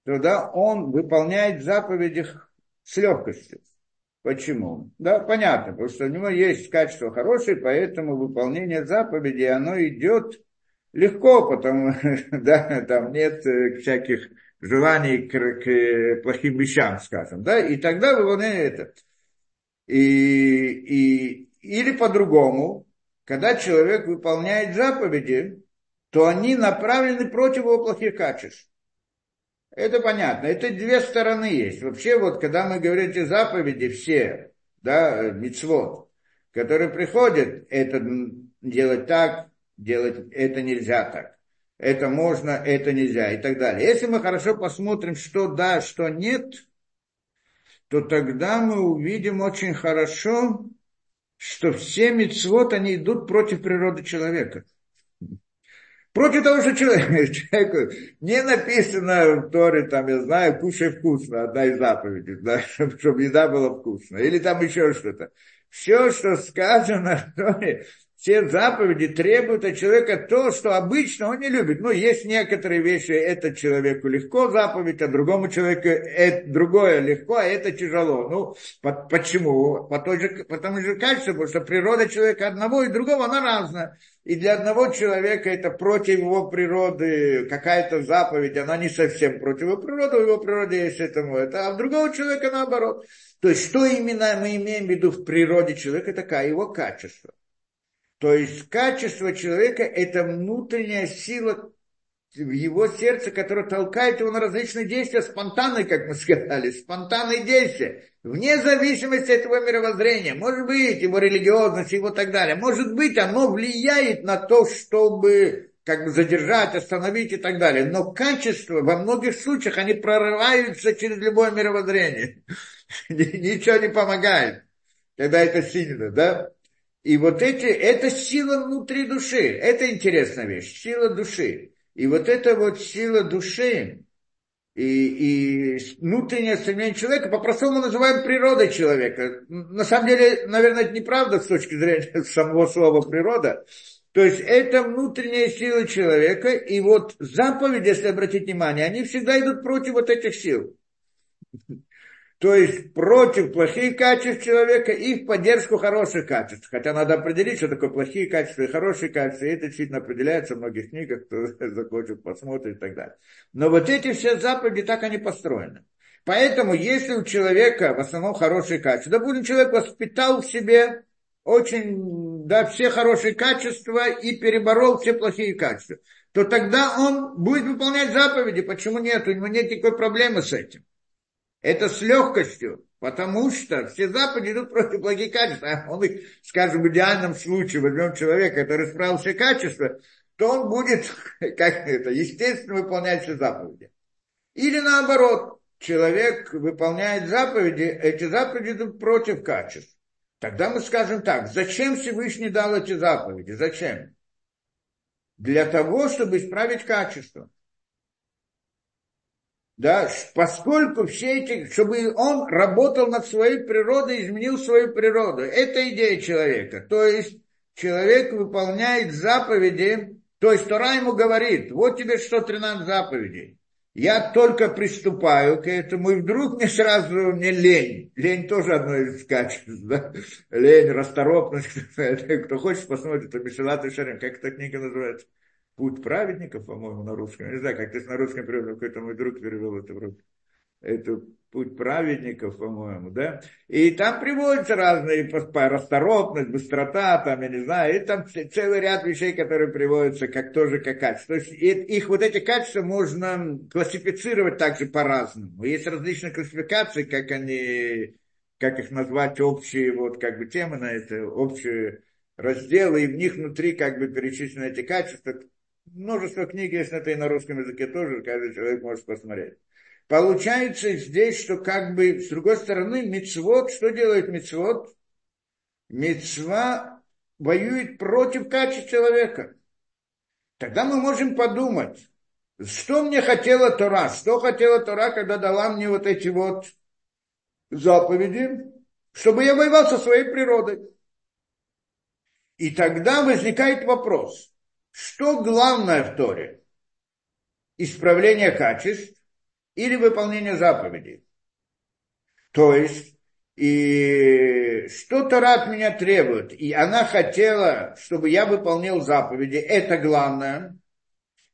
то да, он выполняет заповеди с легкостью. Почему? Да, понятно, потому что у него есть качество хорошее, поэтому выполнение заповедей, оно идет легко, потому да, там нет э, всяких желаний к, к плохим вещам, скажем, да, и тогда выполняет это. И, и, или по-другому, когда человек выполняет заповеди, то они направлены против его плохих качеств. Это понятно. Это две стороны есть. Вообще, вот, когда мы говорим эти заповеди, все, да, мицвод, которые приходят, это делать так, делать это нельзя так. Это можно, это нельзя и так далее. Если мы хорошо посмотрим, что да, что нет, то тогда мы увидим очень хорошо, что все мицвод, они идут против природы человека. Против того, что человек, человеку не написано в Торе, там, я знаю, кушай вкусно, одна из заповедей, да, чтобы, еда была вкусная, или там еще что-то. Все, что сказано в Торе, все заповеди требуют от человека то, что обычно он не любит. Ну, есть некоторые вещи, это человеку легко заповедь, а другому человеку это, другое легко, а это тяжело. Ну, по, почему? По той же, потому же качеству, потому что природа человека одного и другого, она разная. И для одного человека это против его природы, какая-то заповедь, она не совсем против его природы, у его природы есть этому, это, а у другого человека наоборот. То есть, что именно мы имеем в виду в природе человека, такая его качество. То есть качество человека – это внутренняя сила в его сердце, которая толкает его на различные действия, спонтанные, как мы сказали, спонтанные действия, вне зависимости от его мировоззрения, может быть, его религиозность, его так далее, может быть, оно влияет на то, чтобы как бы задержать, остановить и так далее. Но качество во многих случаях, они прорываются через любое мировоззрение. Ничего не помогает, когда это сильно, да? И вот эти, это сила внутри души. Это интересная вещь, сила души. И вот эта вот сила души и, и внутреннее стремление человека, по-простому называем природой человека. На самом деле, наверное, это неправда с точки зрения самого слова природа. То есть это внутренняя сила человека, и вот заповеди, если обратить внимание, они всегда идут против вот этих сил то есть против плохих качеств человека и в поддержку хороших качеств. Хотя надо определить, что такое плохие качества и хорошие качества. И это действительно определяется в многих книгах, кто захочет, посмотрит и так далее. Но вот эти все заповеди, так они построены. Поэтому, если у человека в основном хорошие качества, допустим, человек воспитал в себе очень, да, все хорошие качества и переборол все плохие качества, то тогда он будет выполнять заповеди. Почему нет? У него нет никакой проблемы с этим. Это с легкостью, потому что все заповеди идут против благих качеств. А он их, скажем, в идеальном случае возьмем человека, который исправил все качества, то он будет, как это, естественно выполнять все заповеди. Или наоборот, человек выполняет заповеди, эти заповеди идут против качеств. Тогда мы скажем так, зачем Всевышний дал эти заповеди? Зачем? Для того, чтобы исправить качество да, поскольку все эти, чтобы он работал над своей природой, изменил свою природу. Это идея человека. То есть человек выполняет заповеди, то есть Тора ему говорит, вот тебе 113 заповедей. Я только приступаю к этому, и вдруг мне сразу мне лень. Лень тоже одно из качеств. Да? Лень, расторопность. Кто хочет посмотреть, это Мишелат и Шарим. Как эта книга называется? Путь праведников, по-моему, на русском. Я не знаю, как ты на русском перевел, какой-то мой друг перевел это вроде. Это путь праведников, по-моему, да. И там приводятся разные расторопность, быстрота, там, я не знаю, и там целый ряд вещей, которые приводятся как тоже как качество. То есть их вот эти качества можно классифицировать также по-разному. Есть различные классификации, как они, как их назвать, общие вот как бы темы на это, общие разделы, и в них внутри как бы перечислены эти качества множество книг есть на это и на русском языке тоже, каждый человек может посмотреть. Получается здесь, что как бы, с другой стороны, мецвод, что делает мецвод? Мецва воюет против качества человека. Тогда мы можем подумать, что мне хотела Тора, что хотела Тора, когда дала мне вот эти вот заповеди, чтобы я воевал со своей природой. И тогда возникает вопрос, что главное в Торе? Исправление качеств или выполнение заповедей? То есть, и что Тора от меня требует? И она хотела, чтобы я выполнил заповеди. Это главное.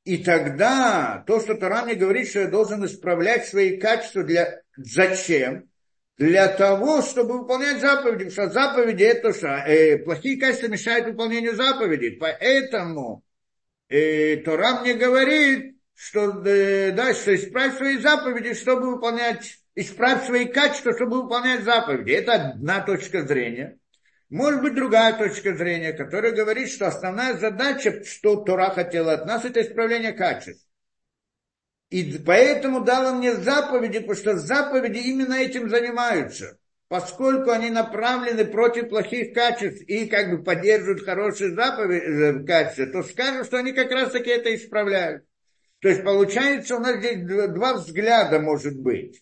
И тогда то, что Тора мне говорит, что я должен исправлять свои качества для... Зачем? для того, чтобы выполнять заповеди, потому что заповеди это что? Э, плохие качества мешают выполнению заповедей. Поэтому э, Тора мне говорит, что, э, да, что исправь свои заповеди, чтобы выполнять, исправь свои качества, чтобы выполнять заповеди. Это одна точка зрения. Может быть другая точка зрения, которая говорит, что основная задача, что Тора хотела от нас, это исправление качеств. И поэтому дала мне заповеди, потому что заповеди именно этим занимаются. Поскольку они направлены против плохих качеств и как бы поддерживают хорошие заповеди, э, качества, то скажут, что они как раз таки это исправляют. То есть получается у нас здесь два взгляда может быть.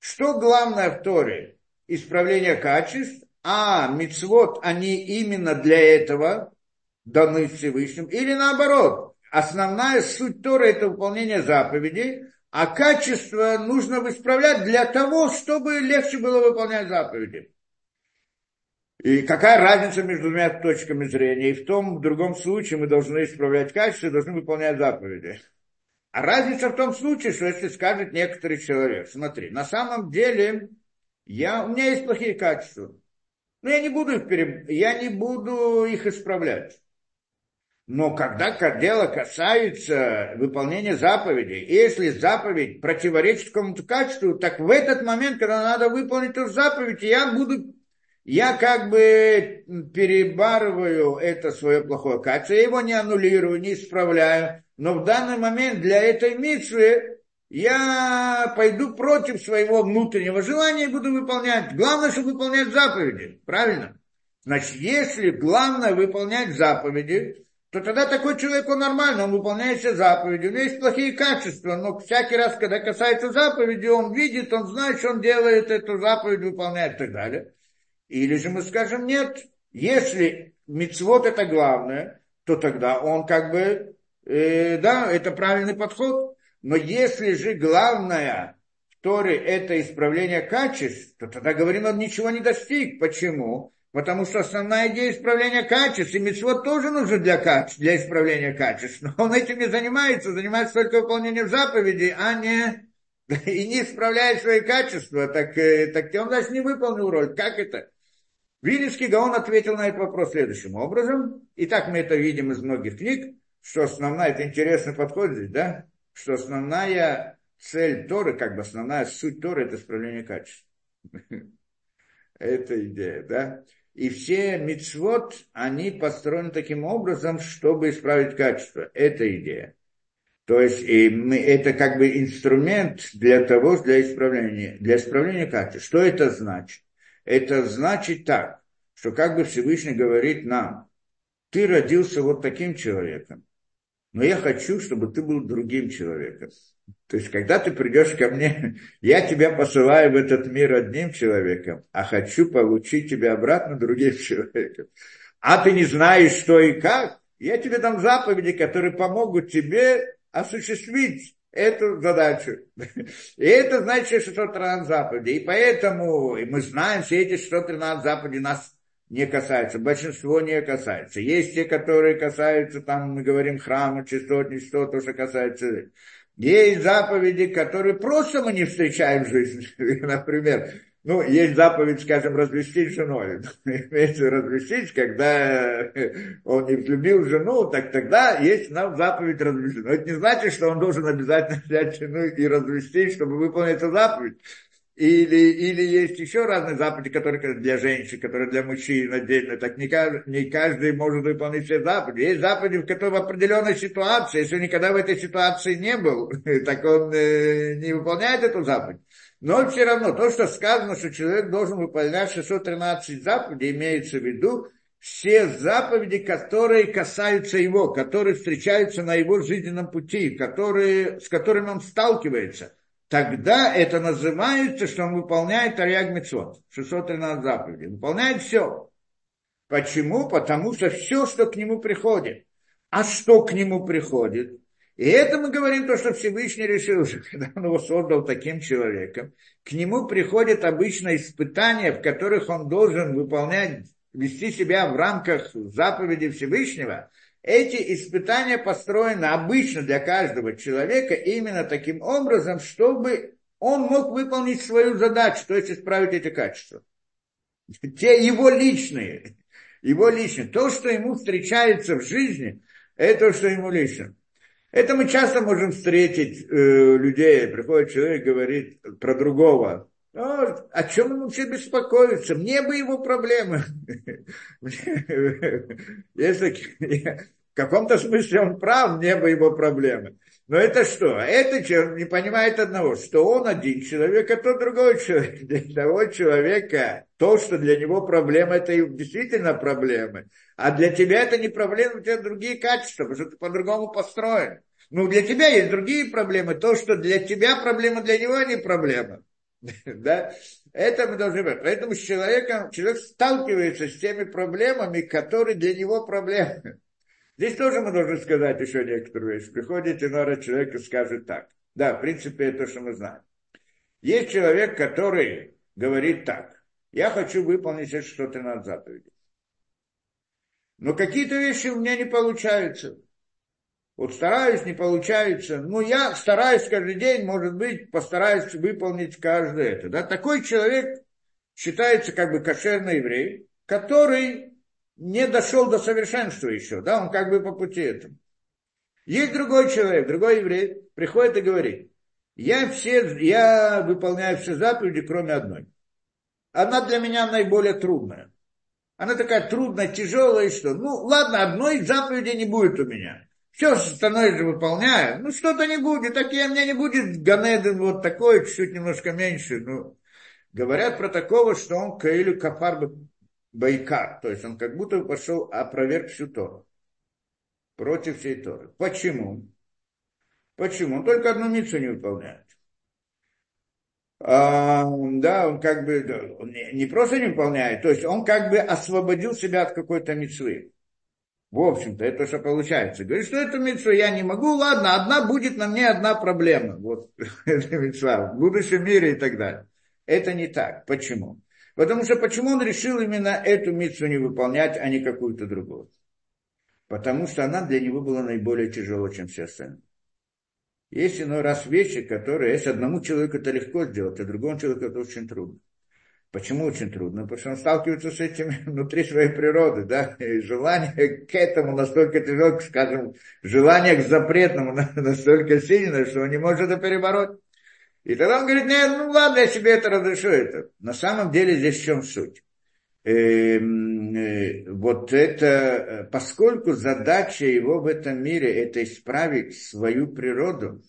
Что главное в Торе? Исправление качеств, а мицвод, они именно для этого даны Всевышним, или наоборот, основная суть Тора – это выполнение заповедей, а качество нужно исправлять для того, чтобы легче было выполнять заповеди. И какая разница между двумя точками зрения? И в том, в другом случае мы должны исправлять качество должны выполнять заповеди. А разница в том случае, что если скажет некоторый человек, смотри, на самом деле я, у меня есть плохие качества, но я не буду их, я не буду их исправлять. Но когда дело касается выполнения заповедей, если заповедь противоречит какому-то качеству, так в этот момент, когда надо выполнить эту заповедь, я буду, я как бы перебарываю это свое плохое качество, я его не аннулирую, не исправляю, но в данный момент для этой митсвы я пойду против своего внутреннего желания и буду выполнять. Главное, чтобы выполнять заповеди. Правильно? Значит, если главное выполнять заповеди, то тогда такой человек, он нормально, он выполняет все заповеди. У него есть плохие качества, но всякий раз, когда касается заповеди, он видит, он знает, что он делает эту заповедь, выполняет и так далее. Или же мы скажем, нет, если мицвод это главное, то тогда он как бы, э, да, это правильный подход. Но если же главное в Торе это исправление качеств, то тогда говорим, он ничего не достиг. Почему? Потому что основная идея исправления качеств, и митцвот тоже нужен для, качеств, для исправления качеств. Но он этим не занимается, занимается только выполнением заповедей, а не и не исправляет свои качества, так, э, так он даже не выполнил роль. Как это? Вильнинский Гаон ответил на этот вопрос следующим образом. И так мы это видим из многих книг, что основная, это интересный подход здесь, да, что основная цель Торы, как бы основная суть Торы, это исправление качеств. Это идея, да? И все мицвод, они построены таким образом, чтобы исправить качество. Это идея. То есть и мы, это как бы инструмент для того, для исправления, для исправления качества. Что это значит? Это значит так, что как бы Всевышний говорит нам, ты родился вот таким человеком, но я хочу, чтобы ты был другим человеком. То есть, когда ты придешь ко мне, я тебя посылаю в этот мир одним человеком, а хочу получить тебя обратно другим человеком. А ты не знаешь, что и как, я тебе дам заповеди, которые помогут тебе осуществить эту задачу. И это значит 613 заповедей. И поэтому мы знаем, все эти 613 заповедей нас не касаются, большинство не касается. Есть те, которые касаются, там мы говорим храма, чистот, не что, то, что касается есть заповеди, которые просто мы не встречаем в жизни. Например, ну, есть заповедь, скажем, развестись с женой. Имеется развестись, когда он не влюбил жену, так тогда есть нам заповедь развестись. Но это не значит, что он должен обязательно взять жену и развестись, чтобы выполнить эту заповедь. Или, или есть еще разные заповеди, которые для женщин, которые для мужчин отдельно. Так не каждый, не каждый может выполнить все заповеди. Есть заповеди, в которых в определенной ситуации, если он никогда в этой ситуации не был, так он э, не выполняет эту заповедь. Но все равно, то, что сказано, что человек должен выполнять 613 заповедей, имеется в виду все заповеди, которые касаются его, которые встречаются на его жизненном пути, которые, с которыми он сталкивается – тогда это называется, что он выполняет Тарьяг Мецвод, 613 заповедей. Выполняет все. Почему? Потому что все, что к нему приходит. А что к нему приходит? И это мы говорим то, что Всевышний решил, когда он его создал таким человеком. К нему приходят обычно испытания, в которых он должен выполнять, вести себя в рамках заповеди Всевышнего – эти испытания построены обычно для каждого человека именно таким образом, чтобы он мог выполнить свою задачу, то есть исправить эти качества. Те его личные, его личные. То, что ему встречается в жизни, это то, что ему лично. Это мы часто можем встретить э, людей, приходит человек, говорит про другого. Ну, о чем ему вообще беспокоиться? Мне бы его проблемы. В каком-то смысле он прав, мне бы его проблемы. Но это что? Это человек не понимает одного, что он один человек, а тот другой человек. Для того человека то, что для него проблема, это действительно проблемы. А для тебя это не проблема, у тебя другие качества, потому что ты по-другому построен. Ну, для тебя есть другие проблемы. То, что для тебя проблема, для него не проблема. Да? Это мы должны быть. Поэтому с человеком, человек сталкивается с теми проблемами, которые для него проблемы. Здесь тоже мы должны сказать еще некоторую вещь. Приходит иногда человек и скажет так. Да, в принципе, это то, что мы знаем. Есть человек, который говорит так. Я хочу выполнить что-то на заповеди. Но какие-то вещи у меня не получаются. Вот стараюсь, не получается. Ну, я стараюсь каждый день, может быть, постараюсь выполнить каждое это. Да? Такой человек считается как бы кошерный еврей, который не дошел до совершенства еще, да, он как бы по пути этому. Есть другой человек, другой еврей, приходит и говорит, я, все, я выполняю все заповеди, кроме одной. Она для меня наиболее трудная. Она такая трудная, тяжелая, что, ну, ладно, одной заповеди не будет у меня. Все остальное же выполняю. Ну, что-то не будет. Так я, у меня не будет Ганеден вот такой, чуть-чуть немножко меньше. Ну, говорят про такого, что он Каилю Кафар Байкар. То есть он как будто пошел опроверг всю Тору. Против всей Торы. Почему? Почему? Он только одну мицу не выполняет. А, да, он как бы он не, не просто не выполняет, то есть он как бы освободил себя от какой-то мецвы. В общем-то, это что получается. Говорит, что это митцва я не могу, ладно, одна будет на мне одна проблема. Вот, это митцва в будущем мире и так далее. Это не так. Почему? Потому что почему он решил именно эту митцву не выполнять, а не какую-то другую? Потому что она для него была наиболее тяжелой, чем все остальные. Есть иной раз вещи, которые, если одному человеку это легко сделать, а другому человеку это очень трудно. Почему очень трудно? Потому что он сталкивается с этим внутри своей природы, да, и желание к этому настолько тяжело, скажем, желание к запретному настолько сильное, что он не может это перебороть. И тогда он говорит, нет, ну ладно, я себе это разрешу. Это. На самом деле здесь в чем суть? Эм, э, вот это, поскольку задача его в этом мире это исправить свою природу,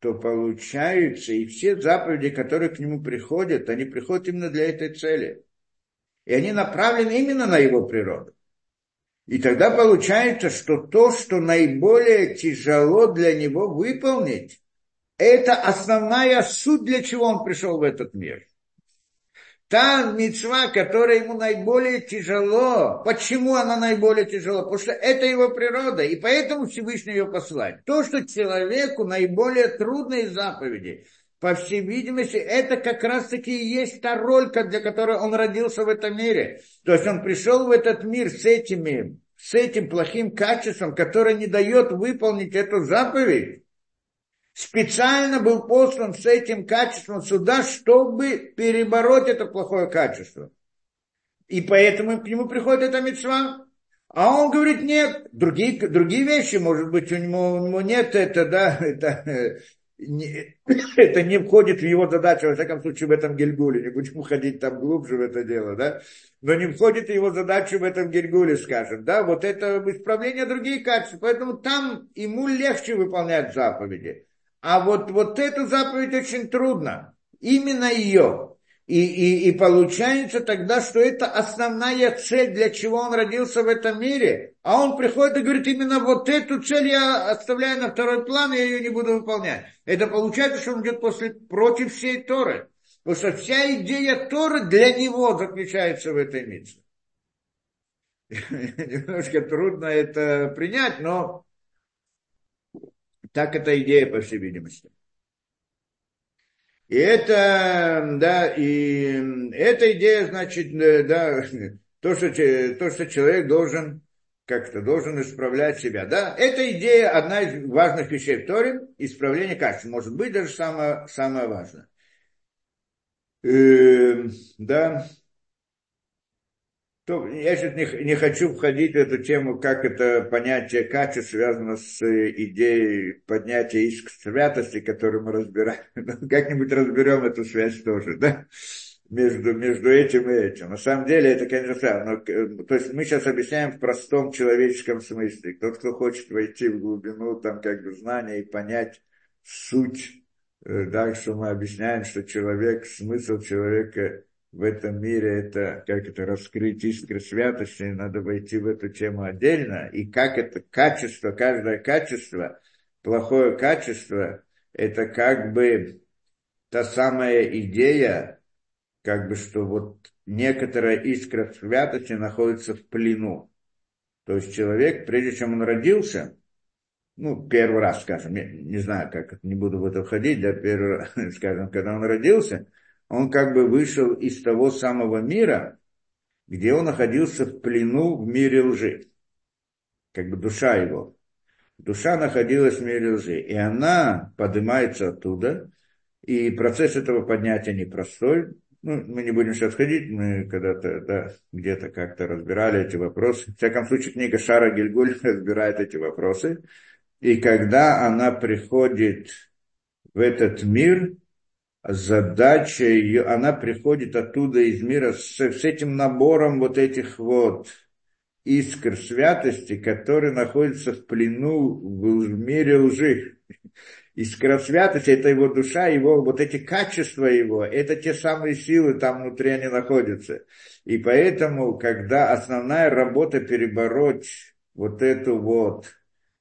то получается, и все заповеди, которые к нему приходят, они приходят именно для этой цели. И они направлены именно на его природу. И тогда получается, что то, что наиболее тяжело для него выполнить, это основная суть, для чего он пришел в этот мир та мецва, которая ему наиболее тяжело. Почему она наиболее тяжело? Потому что это его природа, и поэтому Всевышний ее послать. То, что человеку наиболее трудные заповеди, по всей видимости, это как раз-таки и есть та роль, для которой он родился в этом мире. То есть он пришел в этот мир с этими, с этим плохим качеством, которое не дает выполнить эту заповедь специально был послан с этим качеством сюда, чтобы перебороть это плохое качество. И поэтому к нему приходит эта мецва. А он говорит, нет, другие, другие вещи, может быть, у него, у него нет, это, да, это, не, это не входит в его задачу, во всяком случае, в этом Гельгуле, не будем уходить там глубже в это дело, да, но не входит в его задачу в этом Гельгуле, скажем, да, вот это исправление других качеств, поэтому там ему легче выполнять заповеди. А вот, вот эту заповедь очень трудно. Именно ее. И, и, и получается тогда, что это основная цель, для чего он родился в этом мире. А он приходит и говорит, именно вот эту цель я оставляю на второй план, я ее не буду выполнять. Это получается, что он идет после, против всей Торы. Потому что вся идея Торы для него заключается в этой миссии. Немножко трудно это принять, но так эта идея, по всей видимости. И это, да, и эта идея, значит, э, да, то, что, то, что человек должен как-то должен исправлять себя. Да? Это идея, одна из важных вещей в Торе, исправление качества. Может быть, даже самое, самое важное. Э, да, то я сейчас не, не хочу входить в эту тему, как это понятие качества связано с идеей поднятия иск святости, которую мы разбираем. Как-нибудь разберем эту связь тоже, да? Между, между этим и этим. На самом деле это, конечно. Но, э, то есть мы сейчас объясняем в простом человеческом смысле. Тот, кто хочет войти в глубину там как бы знания и понять суть, э, да, что мы объясняем, что человек, смысл человека в этом мире это, как это, раскрыть искры святости, надо войти в эту тему отдельно, и как это качество, каждое качество, плохое качество, это как бы та самая идея, как бы, что вот некоторая искра святости находится в плену. То есть человек, прежде чем он родился, ну, первый раз, скажем, не, не знаю, как, не буду в это входить, да, первый раз, скажем, когда он родился – он как бы вышел из того самого мира, где он находился в плену в мире лжи. Как бы душа его. Душа находилась в мире лжи. И она поднимается оттуда. И процесс этого поднятия непростой. Ну, мы не будем сейчас ходить, мы когда-то да, где-то как-то разбирали эти вопросы. В всяком случае, книга Шара Гильгуль разбирает эти вопросы. И когда она приходит в этот мир, задача ее, она приходит оттуда из мира с, с этим набором вот этих вот искр святости, которые находятся в плену в мире лжи. Искра святости – это его душа, его вот эти качества его, это те самые силы там внутри они находятся. И поэтому, когда основная работа перебороть вот эту вот,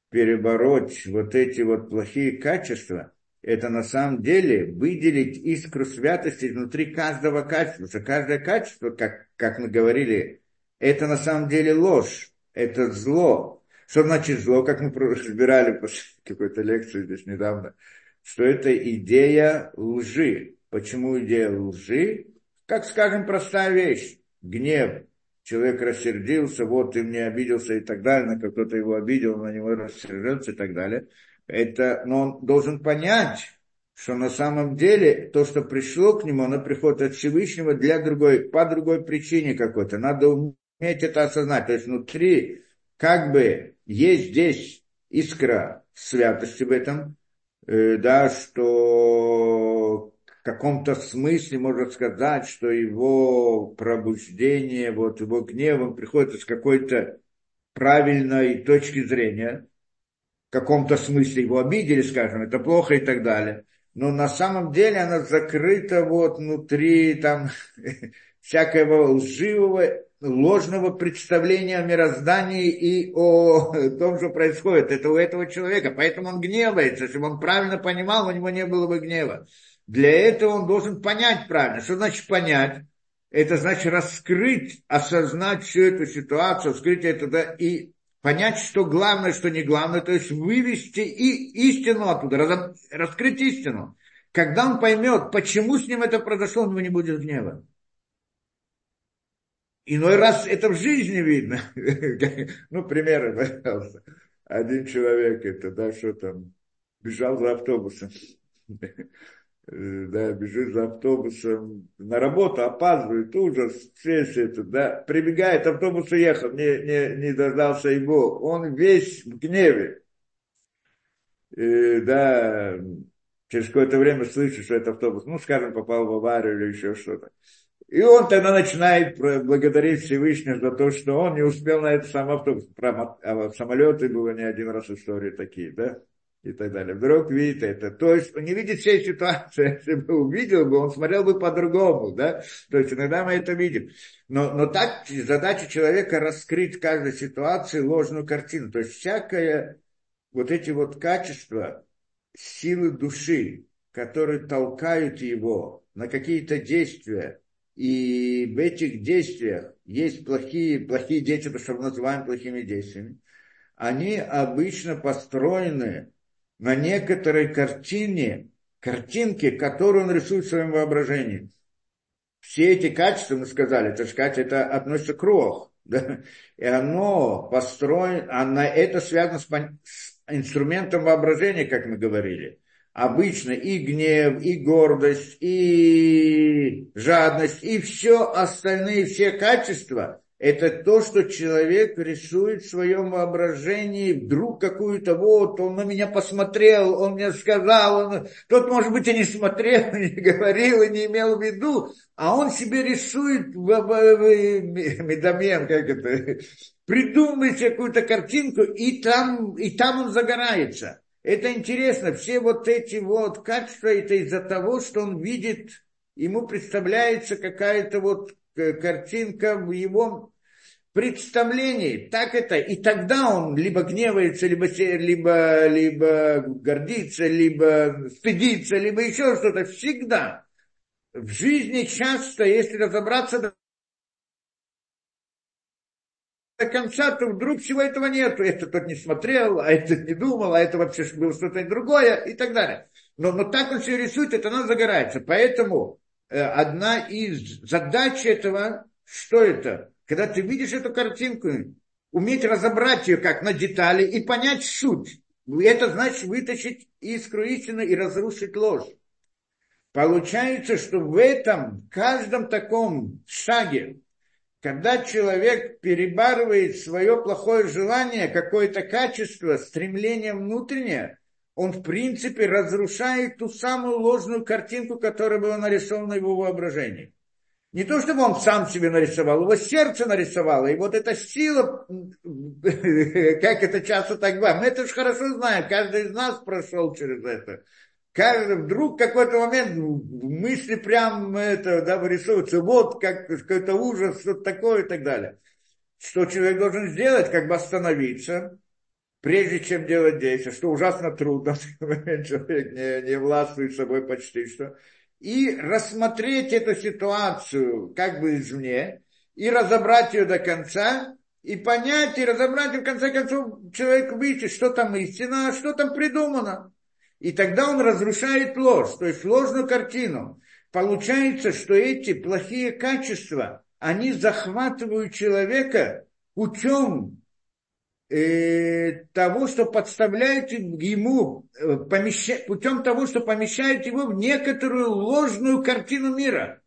перебороть вот эти вот плохие качества – это на самом деле выделить искру святости внутри каждого качества. Что каждое качество, как, как мы говорили, это на самом деле ложь, это зло. Что значит зло, как мы разбирали после какой-то лекции здесь недавно, что это идея лжи. Почему идея лжи? Как, скажем, простая вещь. Гнев. Человек рассердился, вот ты мне обиделся и так далее, на кто-то его обидел, на него рассердился и так далее это, но он должен понять, что на самом деле то, что пришло к нему, оно приходит от Всевышнего для другой, по другой причине какой-то. Надо уметь это осознать. То есть внутри как бы есть здесь искра святости в этом, э, да, что в каком-то смысле можно сказать, что его пробуждение, вот его гневом приходит с какой-то правильной точки зрения, в каком-то смысле его обидели, скажем, это плохо и так далее. Но на самом деле она закрыта вот внутри там всякого лживого, ложного представления о мироздании и о том, что происходит. Это у этого человека. Поэтому он гневается. Если бы он правильно понимал, у него не было бы гнева. Для этого он должен понять правильно. Что значит понять? Это значит раскрыть, осознать всю эту ситуацию, вскрыть это да, и понять, что главное, что не главное, то есть вывести и истину оттуда, раскрыть истину. Когда он поймет, почему с ним это произошло, у него не будет гнева. Иной раз это в жизни видно. ну, примеры, пожалуйста. Один человек, это, да, что там, бежал за автобусом. Э, да, бежит за автобусом на работу, опаздывает, ужас, все это, да, прибегает, автобус уехал, не, не, не дождался его, он весь в гневе. И, э, да, через какое-то время слышит, что это автобус, ну, скажем, попал в аварию или еще что-то. И он тогда начинает благодарить Всевышнего за то, что он не успел на этот самый автобус. Про а самолеты было не один раз истории такие, да и так далее. Вдруг видит это. То есть он не видит всей ситуации. Если бы увидел бы, он смотрел бы по-другому. Да? То есть иногда мы это видим. Но, но так задача человека раскрыть в каждой ситуации ложную картину. То есть всякое вот эти вот качества, силы души, которые толкают его на какие-то действия, и в этих действиях есть плохие, плохие действия, то, что мы называем плохими действиями, они обычно построены на некоторой картине, картинке, которую он рисует в своем воображении. Все эти качества, мы сказали, это сказать, это относится к рох, Да? И оно построено, а это связано с, с инструментом воображения, как мы говорили. Обычно и гнев, и гордость, и жадность, и все остальные, все качества, это то, что человек рисует в своем воображении, вдруг какую-то вот, он на меня посмотрел, он мне сказал, он, тот, может быть, и не смотрел, не говорил, и не имел в виду, а он себе рисует медомен, как это, придумывает какую-то картинку, и там, и там он загорается. Это интересно, все вот эти вот качества, это из-за того, что он видит, ему представляется какая-то вот картинка в его представлении, так это, и тогда он либо гневается, либо, либо, либо гордится, либо стыдится, либо еще что-то, всегда. В жизни часто, если разобраться до конца, то вдруг всего этого нету. Это тот не смотрел, а этот не думал, а это вообще было что-то другое и так далее. Но, но так он все рисует, это оно загорается. Поэтому одна из задач этого, что это? Когда ты видишь эту картинку, уметь разобрать ее как на детали и понять суть. Это значит вытащить искру истины и разрушить ложь. Получается, что в этом, каждом таком шаге, когда человек перебарывает свое плохое желание, какое-то качество, стремление внутреннее, он в принципе разрушает ту самую ложную картинку, которая была нарисована его воображении. Не то, чтобы он сам себе нарисовал, его сердце нарисовало. И вот эта сила, как это часто так бывает, мы это же хорошо знаем, каждый из нас прошел через это. Каждый, вдруг какой-то момент мысли прям это, да, вырисовываются, вот как какой-то ужас, что-то такое и так далее. Что человек должен сделать, как бы остановиться, прежде чем делать действия, что ужасно трудно, человек не, не властвует собой почти что, и рассмотреть эту ситуацию как бы извне, и разобрать ее до конца, и понять, и разобрать, и в конце концов человек видит, что там истина, а что там придумано. И тогда он разрушает ложь, то есть ложную картину. Получается, что эти плохие качества, они захватывают человека путем э, того, что подставляют ему, э, помеща, путем того, что помещают его в некоторую ложную картину мира.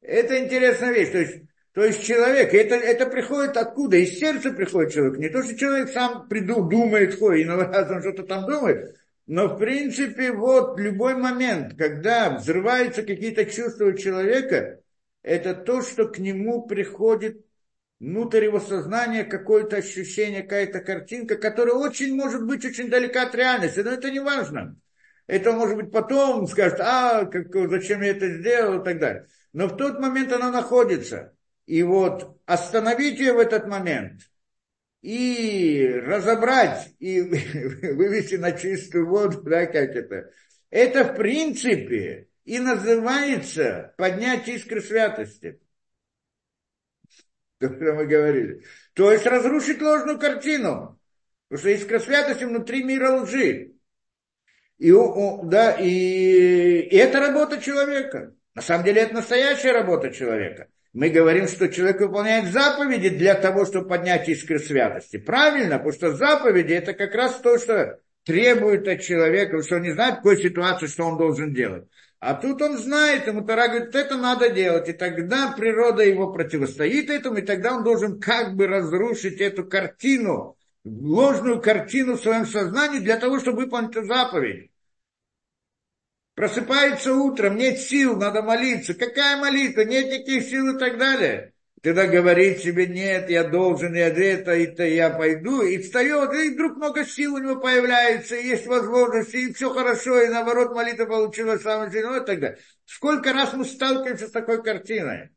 Это интересная вещь. То есть, то есть человек, это, это приходит откуда? Из сердца приходит человек. Не то, что человек сам приду, думает, ходит, иногда он что-то там думает, но в принципе вот любой момент, когда взрываются какие-то чувства у человека, это то, что к нему приходит внутрь его сознания какое-то ощущение, какая-то картинка, которая очень может быть очень далека от реальности, но это не важно. Это может быть потом, скажет, а, как, зачем я это сделал и так далее. Но в тот момент она находится. И вот остановить ее в этот момент и разобрать, и вывести на чистую воду, да, как это, это в принципе и называется поднять искры святости то, мы говорили. То есть разрушить ложную картину. Потому что искра святости внутри мира лжи. И, да, и, и это работа человека. На самом деле это настоящая работа человека. Мы говорим, что человек выполняет заповеди для того, чтобы поднять искры святости. Правильно, потому что заповеди это как раз то, что требует от человека, что он не знает, в какой ситуации, что он должен делать. А тут он знает, ему Тара говорит, это надо делать. И тогда природа его противостоит этому, и тогда он должен как бы разрушить эту картину, ложную картину в своем сознании для того, чтобы выполнить эту заповедь. Просыпается утром, нет сил, надо молиться. Какая молитва? Нет никаких сил и так далее. Тогда говорит себе, нет, я должен, я это, это, я пойду, и встает, и вдруг много сил у него появляется, и есть возможности, и все хорошо, и наоборот молитва получилась самым сильным, и так далее. Сколько раз мы сталкиваемся с такой картиной?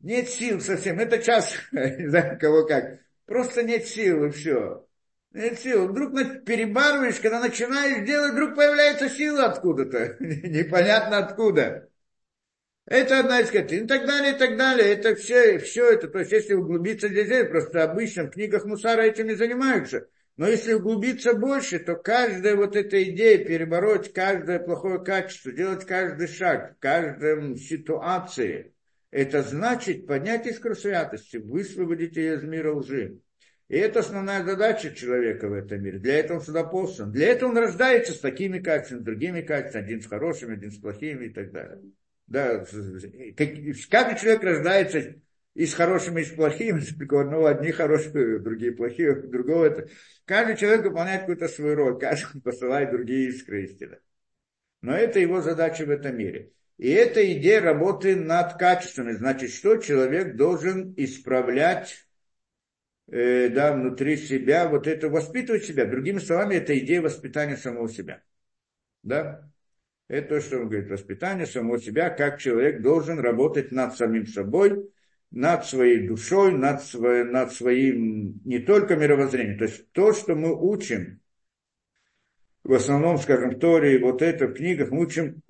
Нет сил совсем, это час, не знаю, кого как, просто нет сил, и все. Нет сил. Вдруг перебарываешь, когда начинаешь делать, вдруг появляется сила откуда-то, непонятно откуда. Это одна из картин. И так далее, и так далее. Это все, все это. То есть, если углубиться здесь, просто обычно в книгах Мусара этим не занимаются. Но если углубиться больше, то каждая вот эта идея перебороть каждое плохое качество, делать каждый шаг в каждой ситуации, это значит поднять искру святости, высвободить ее из мира лжи. И это основная задача человека в этом мире. Для этого он сюда послан. Для этого он рождается с такими качествами, с другими качествами, один с хорошими, один с плохими и так далее. Да, каждый человек рождается и с хорошими, и с плохими, только одного одни хорошие, другие плохие, другого это. Каждый человек выполняет какую-то свою роль, каждый посылает другие искры истины. Но это его задача в этом мире. И это идея работы над качествами. Значит, что человек должен исправлять э, да, внутри себя, вот это воспитывать себя. Другими словами, это идея воспитания самого себя. Да? Это то, что он говорит, воспитание самого себя, как человек должен работать над самим собой, над своей душой, над, свой, над своим не только мировоззрением. То есть то, что мы учим, в основном, скажем, в Торе, вот это в книгах, мы учим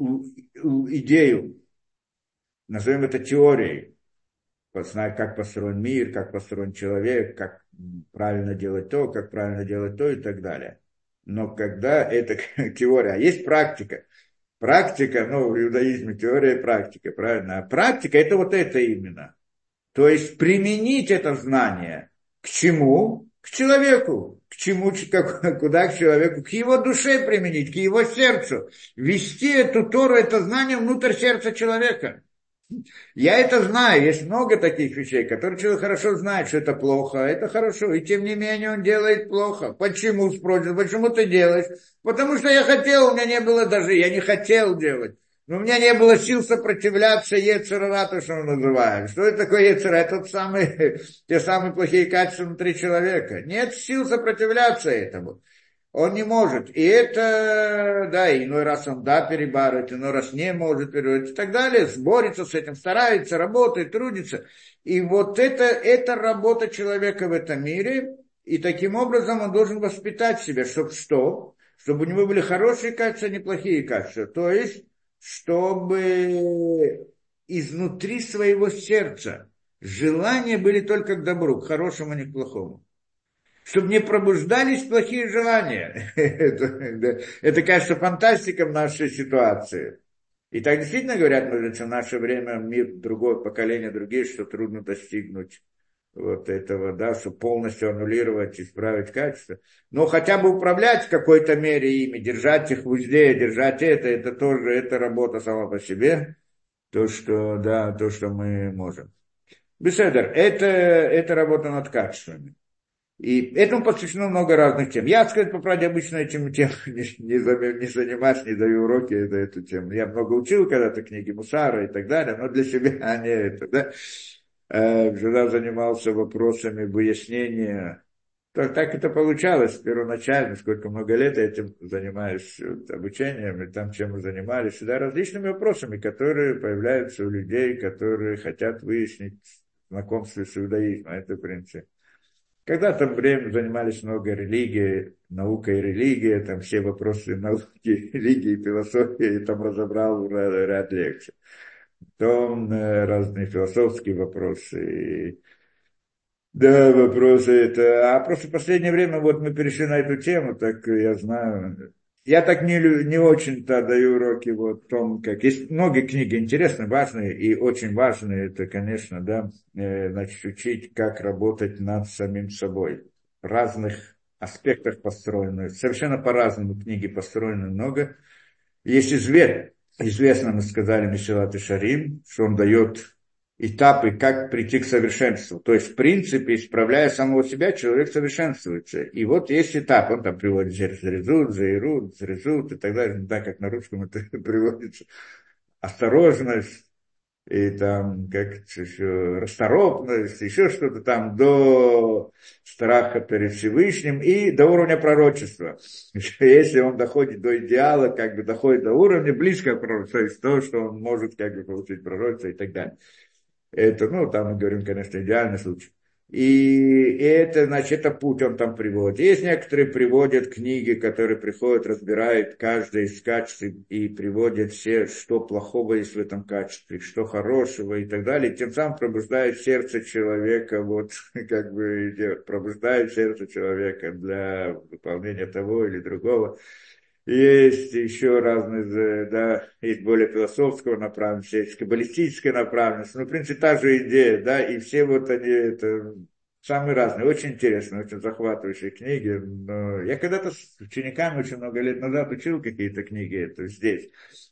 идею, назовем это теорией, как построен мир, как построен человек, как правильно делать то, как правильно делать то и так далее. Но когда это теория, а есть практика, практика, ну, в иудаизме теория и практика, правильно? А практика это вот это именно. То есть применить это знание к чему? К человеку. К чему, как, куда к человеку? К его душе применить, к его сердцу. Вести эту Тору, это знание внутрь сердца человека. Я это знаю, есть много таких вещей, которые человек хорошо знает, что это плохо, а это хорошо, и тем не менее он делает плохо. Почему, спросят, почему ты делаешь? Потому что я хотел, у меня не было даже, я не хотел делать. Но у меня не было сил сопротивляться Ецерара, то, что мы называем. Что это такое Ецера? Это тот самый, те самые плохие качества внутри человека. Нет сил сопротивляться этому. Он не может. И это, да, иной раз он да перебарывает, иной раз не может перебарывать и так далее. Борется с этим, старается, работает, трудится. И вот это, это работа человека в этом мире. И таким образом он должен воспитать себя, чтобы что? Чтобы у него были хорошие качества, а не плохие качества. То есть, чтобы изнутри своего сердца желания были только к добру, к хорошему, а не к плохому чтобы не пробуждались плохие желания. это, это, кажется, фантастика в нашей ситуации. И так действительно говорят мудрецы, в наше время мир, другое поколение, другие, что трудно достигнуть вот этого, да, чтобы полностью аннулировать, исправить качество. Но хотя бы управлять в какой-то мере ими, держать их в узде, держать это, это тоже, это работа сама по себе, то, что, да, то, что мы можем. Беседер, это, это работа над качествами. И этому посвящено много разных тем. Я, сказать по правде, обычно этим тем не, не, не занимаюсь, не даю уроки на эту тему. Я много учил когда-то книги Мусара и так далее, но для себя а не это, да. Всегда э, занимался вопросами выяснения. Так, так это получалось первоначально, сколько много лет я этим занимаюсь вот, обучением, и там чем мы занимались, всегда различными вопросами, которые появляются у людей, которые хотят выяснить знакомство с иудаизмом. Это принцип. Когда-то время занимались много религией, наукой и религией, там все вопросы науки, религии, философии, и там разобрал ряд лекций. Потом э, разные философские вопросы. Да, вопросы это... А просто в последнее время вот мы перешли на эту тему, так я знаю, я так не, не очень-то даю уроки вот в том, как... Есть многие книги интересные, важные и очень важные, это, конечно, да, э, значит, учить, как работать над самим собой. В разных аспектах построены, совершенно по-разному книги построены много. Есть известно, известно, мы сказали, Мишелат и Шарим, что он дает этапы, как прийти к совершенству. То есть, в принципе, исправляя самого себя, человек совершенствуется. И вот есть этап, он там приводит зрезут, заирут, зрезут и так далее, не так, как на русском это приводится. Осторожность, и там, как еще, расторопность, еще что-то там, до страха перед Всевышним и до уровня пророчества. Если он доходит до идеала, как бы доходит до уровня близко к пророчеству, то есть то, что он может как бы получить пророчество и так далее. Это, ну, там мы говорим, конечно, идеальный случай. И это, значит, это путь он там приводит. Есть некоторые приводят книги, которые приходят, разбирают каждое из качеств и приводят все, что плохого есть в этом качестве, что хорошего и так далее. Тем самым пробуждает сердце человека, вот как бы пробуждает сердце человека для выполнения того или другого. Есть еще разные, да, есть более философского направленности, есть каббалистическая направленность, но, в принципе, та же идея, да, и все вот они, это самые разные, очень интересные, очень захватывающие книги. Но я когда-то с учениками очень много лет назад учил какие-то книги это здесь,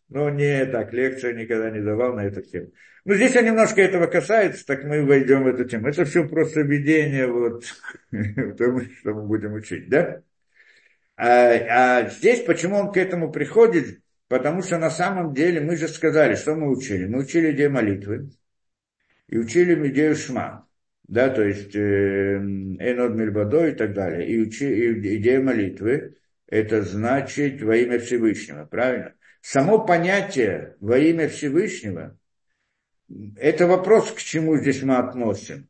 но не так, лекцию никогда не давал на эту тему. Ну, здесь немножко этого касается, так мы войдем в эту тему. Это все просто введение вот, в том, что мы будем учить, да? А, а здесь почему он к этому приходит? Потому что на самом деле мы же сказали, что мы учили. Мы учили идею молитвы и учили идею шма. Да, то есть э, Энод Мильбадо и так далее. И, учи, и идея молитвы – это значит во имя Всевышнего, правильно? Само понятие во имя Всевышнего – это вопрос, к чему здесь мы относим.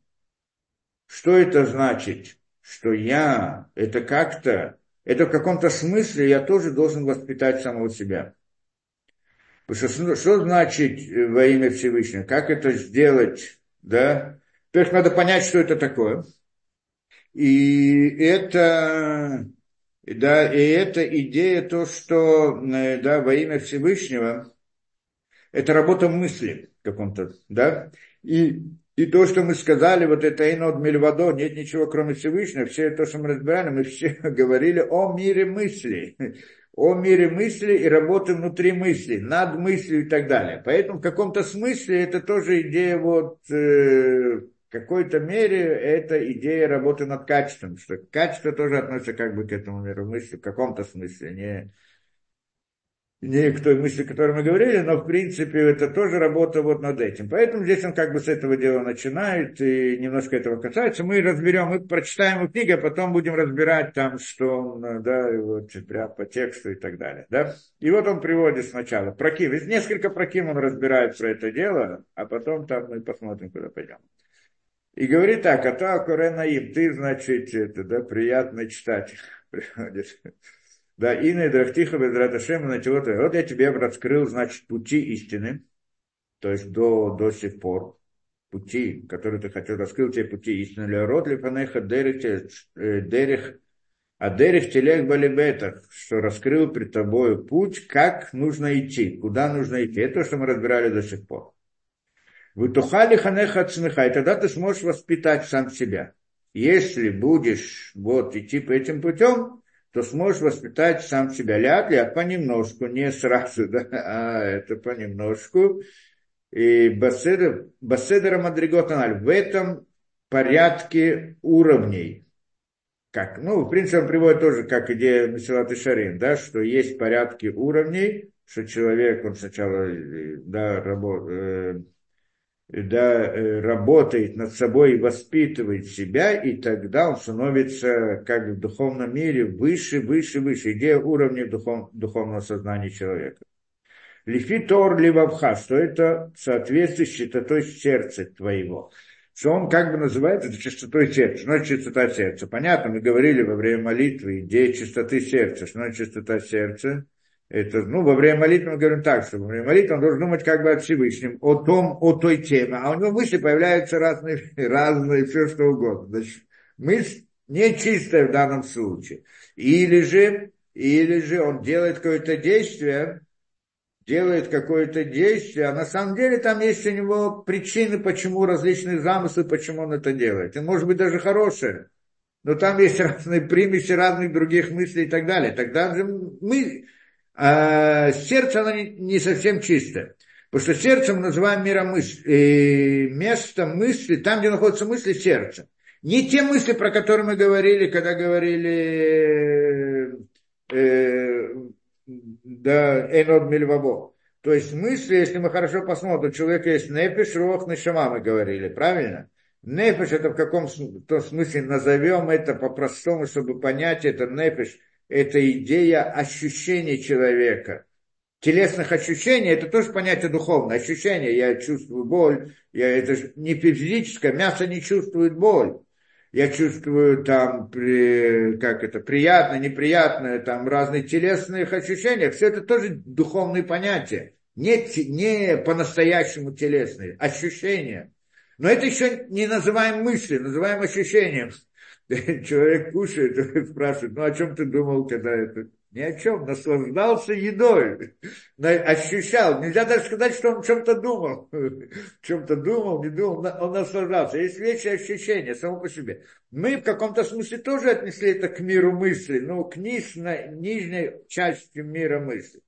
Что это значит? Что я, это как-то это в каком-то смысле я тоже должен воспитать самого себя. Потому что что значит э, во имя Всевышнего? Как это сделать? Да? То есть надо понять, что это такое. И это, да, и эта идея, то, что э, да, во имя Всевышнего, это работа мысли каком-то, да, и и то, что мы сказали, вот это Инод Мельвадо, нет ничего кроме Всевышнего, все то, что мы разбирали, мы все говорили о мире мысли, о мире мысли и работы внутри мысли, над мыслью и так далее. Поэтому в каком-то смысле это тоже идея вот, э, в какой-то мере это идея работы над качеством, что качество тоже относится как бы к этому миру мысли в каком-то смысле, не не к той мысли, о которой мы говорили, но в принципе это тоже работа вот над этим. Поэтому здесь он как бы с этого дела начинает и немножко этого касается. Мы разберем, мы прочитаем его книгу, а потом будем разбирать там, что он, да, вот прям по тексту и так далее. Да? И вот он приводит сначала проким. Из несколько проким он разбирает про это дело, а потом там мы посмотрим, куда пойдем. И говорит так, а то Акуренаим, ты, значит, это, да, приятно читать. Приводишь. Да, и на Драхтиха Безраташем на чего-то. Вот я тебе раскрыл, значит, пути истины, то есть до, до сих пор, пути, которые ты хотел, раскрыл тебе пути истины. Для род лифанеха э, дерих, а дерих телех балибетах, что раскрыл пред тобой путь, как нужно идти, куда нужно идти. Это то, что мы разбирали до сих пор. Вытухали ханеха от смеха, и тогда ты сможешь воспитать сам себя. Если будешь вот идти по этим путем, то сможешь воспитать сам себя. Ляд, ляд, понемножку, не сразу, да, а это понемножку. И Баседер, Баседера Мадриготаналь в этом порядке уровней. Как, ну, в принципе, он приводит тоже как идея Месилат и Шарин, да, что есть порядки уровней, что человек, он сначала да, работает, да, э, работает над собой и воспитывает себя, и тогда он становится как в духовном мире выше, выше, выше. Идея уровня духов, духовного сознания человека. Лифи тор ливавха, что это соответствует частотой сердца твоего. Что он как бы называет это чистотой сердца. Что значит чистота сердца? Понятно, мы говорили во время молитвы, идея чистоты сердца. Что значит чистота сердца? Это, ну, во время молитвы мы говорим так, что во время молитвы он должен думать как бы о Всевышнем, о том, о той теме, а у него мысли появляются разные, разные, все что угодно. Значит, мысль нечистая в данном случае. Или же, или же он делает какое-то действие, делает какое-то действие, а на самом деле там есть у него причины, почему различные замыслы, почему он это делает. И может быть даже хорошее, но там есть разные примеси разных других мыслей и так далее. Тогда же мы, а сердце, оно не, совсем чистое. Потому что сердцем называем миромысль, э, место мысли, там, где находятся мысли, сердце. Не те мысли, про которые мы говорили, когда говорили э, да, Энод. То есть мысли, если мы хорошо посмотрим, у человека есть нефиш, рох, нешама, мы говорили, правильно? Нефиш это в каком-то смысле назовем это по-простому, чтобы понять это нефиш – это идея ощущения человека. Телесных ощущений, это тоже понятие духовное. Ощущение, я чувствую боль, я, это не физическое, мясо не чувствует боль. Я чувствую там, при, как это, приятное, неприятное, там разные телесные ощущения. Все это тоже духовные понятия. Не, не по-настоящему телесные, ощущения. Но это еще не называем мысли, называем ощущением. человек кушает, спрашивает, ну о чем ты думал, когда это Ни о чем. Наслаждался едой. Ощущал. Нельзя даже сказать, что он о чем-то думал. Чем-то думал, не думал. Он наслаждался. Есть вещи ощущения само по себе. Мы в каком-то смысле тоже отнесли это к миру мысли. Ну, к нижней, нижней части мира мысли.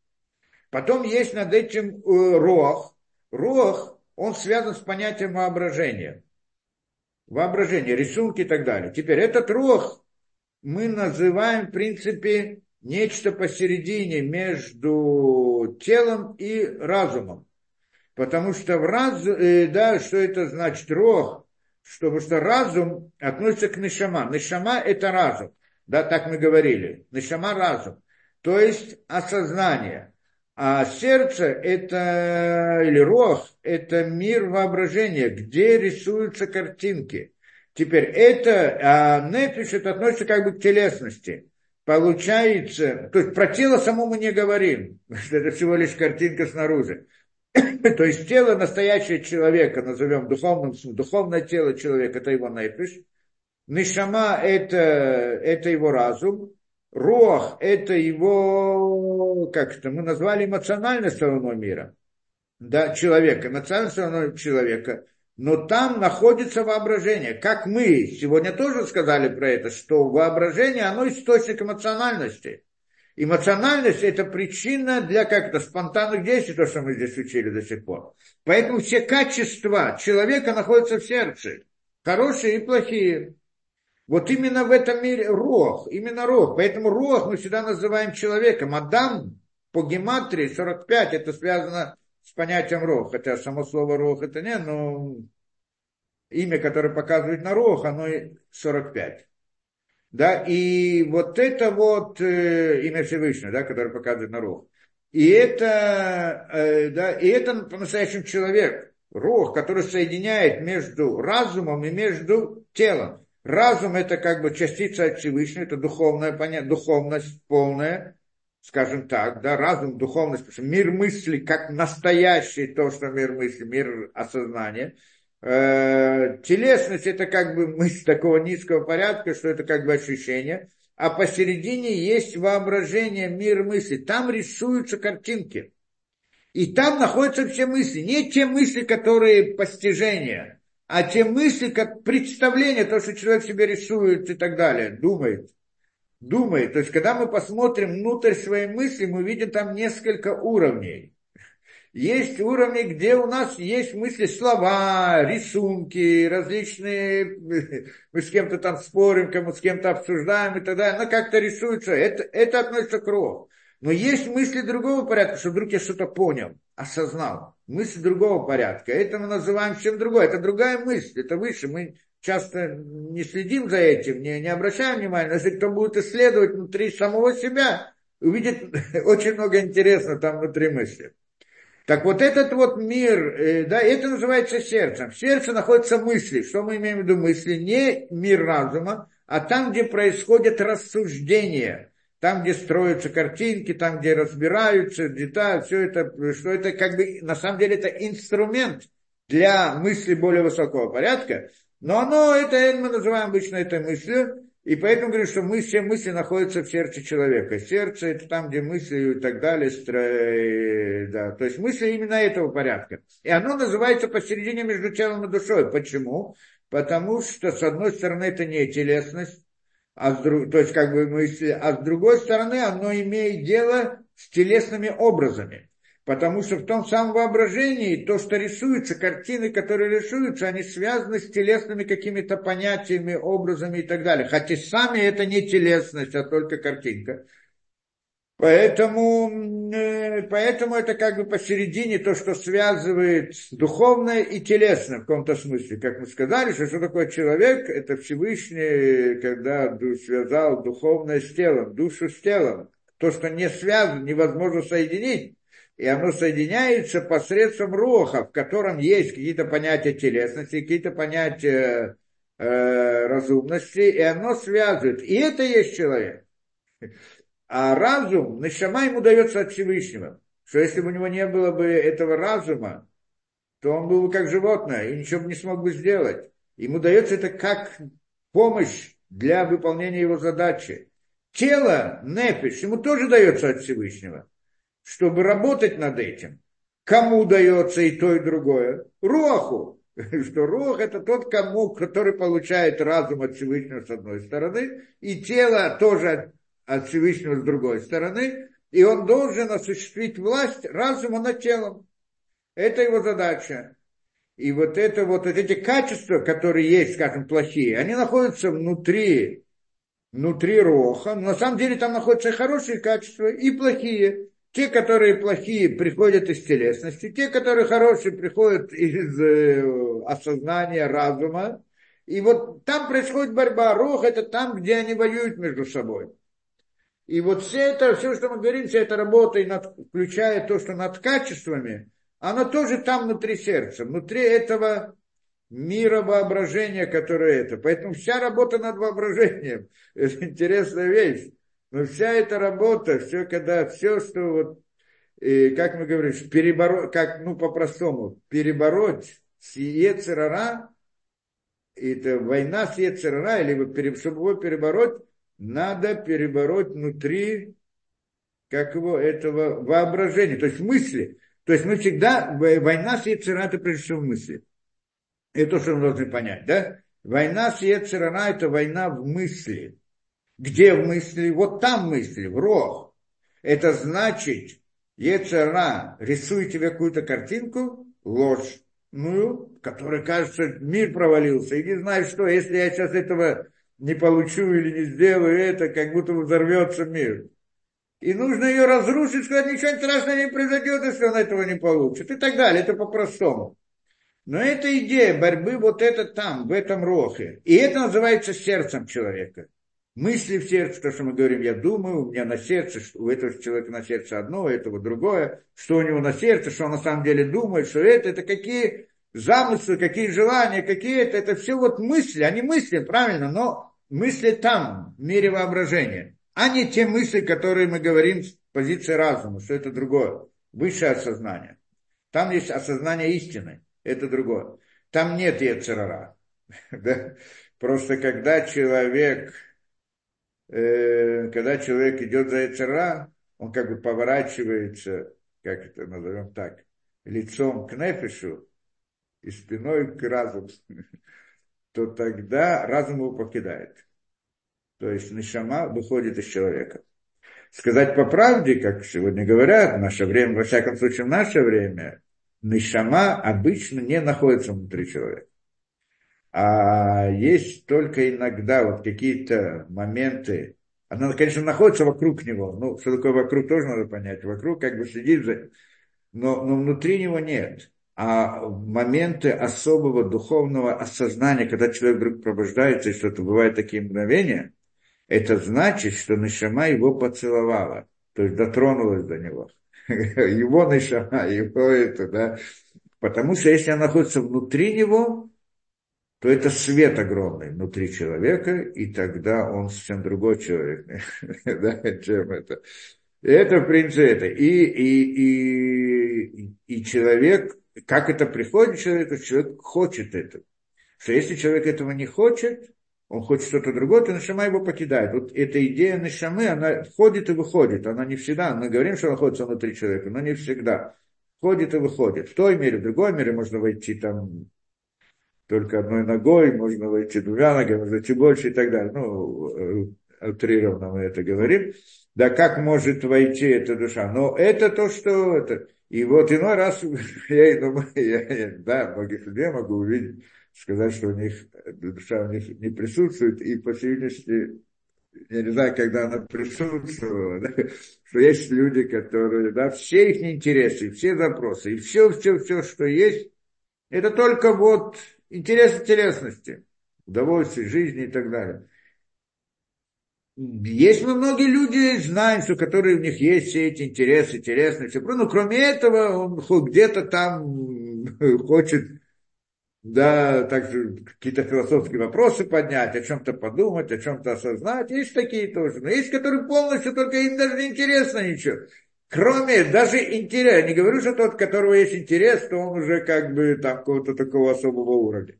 Потом есть над этим э, рох. Рох, он связан с понятием воображения. Воображение, рисунки и так далее. Теперь этот рох мы называем, в принципе, нечто посередине между телом и разумом. Потому что в раз, э, да, что это значит рох? Потому что разум относится к нишама. Нишама – это разум. Да, так мы говорили. Нишама – разум. То есть осознание. А сердце – это, или рох – это мир воображения, где рисуются картинки. Теперь это, а нефиш это относится как бы к телесности получается, то есть про тело само мы не говорим, что это всего лишь картинка снаружи. то есть тело настоящего человека, назовем духовным, духовное тело человека, это его нефиш. Нишама это, это его разум. Рох это его, как это, мы назвали эмоциональной стороной мира. Да, человека, эмоциональной стороной человека – но там находится воображение. Как мы сегодня тоже сказали про это, что воображение, оно источник эмоциональности. Эмоциональность – это причина для как-то спонтанных действий, то, что мы здесь учили до сих пор. Поэтому все качества человека находятся в сердце, хорошие и плохие. Вот именно в этом мире рог, именно рог. Поэтому рог мы всегда называем человеком. Адам по гематрии 45, это связано с понятием рох, хотя само слово рох это не, но имя, которое показывает на рох, оно 45. Да, и вот это вот э, имя Всевышнего, да, которое показывает на рох. И это, э, да, и это по-настоящему человек, рох, который соединяет между разумом и между телом. Разум это как бы частица от Всевышнего, это духовная понятие, духовность полная, скажем так, да, разум, духовность, мир мысли, как настоящий то, что мир мысли, мир осознания. Э, телесность это как бы мысль такого низкого порядка, что это как бы ощущение, а посередине есть воображение, мир мысли. Там рисуются картинки. И там находятся все мысли. Не те мысли, которые постижения, а те мысли, как представление, то, что человек себе рисует и так далее, думает думает. То есть, когда мы посмотрим внутрь своей мысли, мы видим там несколько уровней. Есть уровни, где у нас есть мысли, слова, рисунки, различные, мы с кем-то там спорим, кому с кем-то обсуждаем и так далее, но как-то рисуется, это, это относится к ров. Но есть мысли другого порядка, что вдруг я что-то понял, осознал. Мысли другого порядка. Это мы называем чем другое. Это другая мысль, это выше. Мы часто не следим за этим, не, не обращаем внимания, но если кто будет исследовать внутри самого себя, увидит очень много интересного там внутри мысли. Так вот этот вот мир, э, да, это называется сердцем. В сердце находятся мысли. Что мы имеем в виду мысли? Не мир разума, а там, где происходят рассуждения. Там, где строятся картинки, там, где разбираются детали, все это, что это как бы, на самом деле, это инструмент для мысли более высокого порядка, но оно, это мы называем обычно этой мыслью, и поэтому говорю, что мы, все мысли находятся в сердце человека. Сердце это там, где мысли и так далее. Стро... Да. То есть мысли именно этого порядка. И оно называется посередине между телом и душой. Почему? Потому что, с одной стороны, это не телесность, а с друг... то есть как бы мысли, а с другой стороны, оно имеет дело с телесными образами. Потому что в том самом воображении то, что рисуется, картины, которые рисуются, они связаны с телесными какими-то понятиями, образами и так далее. Хотя сами это не телесность, а только картинка. Поэтому, э, поэтому это как бы посередине то, что связывает духовное и телесное в каком-то смысле. Как мы сказали, что, что такое человек, это Всевышний, когда связал духовное с телом, душу с телом. То, что не связано, невозможно соединить, и оно соединяется посредством роха, в котором есть какие-то понятия телесности, какие-то понятия э, разумности, и оно связывает. И это есть человек. А разум, нашама ему дается от Всевышнего. Что если бы у него не было бы этого разума, то он был бы как животное и ничего бы не смог бы сделать. Ему дается это как помощь для выполнения его задачи. тело, нефиш, ему тоже дается от Всевышнего, чтобы работать над этим. Кому дается и то, и другое? Роху. Что Рох это тот, кому, который получает разум от Всевышнего с одной стороны, и тело тоже от Всевышнего с другой стороны, и он должен осуществить власть разума над телом. Это его задача. И вот это вот, вот эти качества, которые есть, скажем, плохие, они находятся внутри, внутри роха. Но на самом деле там находятся хорошие качества и плохие. Те, которые плохие, приходят из телесности. Те, которые хорошие, приходят из э, осознания, разума. И вот там происходит борьба. Рох это там, где они воюют между собой. И вот все это, все, что мы говорим, вся эта работа, и над, включая то, что над качествами, оно тоже там внутри сердца, внутри этого мира воображения, которое это. Поэтому вся работа над воображением, это интересная вещь. Но вся эта работа, все, когда все, что вот, и, как мы говорим, перебороть, как, ну, по-простому, перебороть с Ецерара, это война с Ецерара, или чтобы его перебороть, надо перебороть внутри как его, этого воображения, то есть мысли. То есть мы всегда, война с Ецерара, это прежде всего мысли. Это то, что мы должны понять, да? Война с Ецерара, это война в мысли. Где в мысли? Вот там мысли, в рог. Это значит, Ецера рисует тебе какую-то картинку, ложь, ну, которая кажется, мир провалился, и не знаю что, если я сейчас этого не получу или не сделаю это, как будто взорвется мир. И нужно ее разрушить, сказать, ничего страшного не произойдет, если он этого не получит. И так далее, это по-простому. Но эта идея борьбы вот это там, в этом рохе. И это называется сердцем человека. Мысли в сердце, то, что мы говорим, я думаю, у меня на сердце, у этого человека на сердце одно, у этого другое, что у него на сердце, что он на самом деле думает, что это, это какие замыслы, какие желания, какие это, это все вот мысли, они мысли, правильно, но мысли там, в мире воображения, а не те мысли, которые мы говорим с позиции разума, что это другое, высшее осознание. Там есть осознание истины, это другое. Там нет яцерара. Да? Просто когда человек, э, когда человек идет за яцера, он как бы поворачивается, как это назовем так, лицом к нефишу и спиной к разуму. то тогда разум его покидает. То есть нишама выходит из человека. Сказать по правде, как сегодня говорят, в наше время, во всяком случае в наше время, нишама обычно не находится внутри человека. А есть только иногда вот какие-то моменты, она, конечно, находится вокруг него. Ну, что такое вокруг, тоже надо понять. Вокруг как бы следит за... Но, но внутри него нет а моменты особого духовного осознания, когда человек вдруг пробуждается, и что-то бывает такие мгновения, это значит, что Нишама его поцеловала, то есть дотронулась до него. Его Нишама, его это, да. Потому что если она находится внутри него, то это свет огромный внутри человека, и тогда он совсем другой человек, да, чем это. Это, в принципе, это. И, и, и, и человек, как это приходит человеку, человек хочет этого. Что если человек этого не хочет, он хочет что-то другое, то Нашама его покидает. Вот эта идея Нашамы, она входит и выходит. Она не всегда, мы говорим, что она находится внутри человека, но не всегда. Входит и выходит. В той мере, в другой мере можно войти там только одной ногой, можно войти двумя ногами, можно войти больше и так далее. Ну, э, утрированно мы это говорим. Да как может войти эта душа? Но это то, что это, и вот иной раз я, думаю, я, я, да, многих людей могу увидеть, сказать, что у них душа у них не присутствует, и по видимости, я не знаю, когда она присутствовала, да, что есть люди, которые, да, все их интересы, все запросы, и все, все, все, что есть, это только вот интересы телесности, удовольствие жизни и так далее. Есть мы многие люди, знаем, что которые у них есть все эти интересы, интересные, все. Но кроме этого, он где-то там хочет, да, также какие-то философские вопросы поднять, о чем-то подумать, о чем-то осознать. Есть такие тоже. Но есть, которые полностью только им даже не интересно ничего. Кроме даже интереса, не говорю, что тот, у которого есть интерес, то он уже как бы там какого-то такого особого уровня.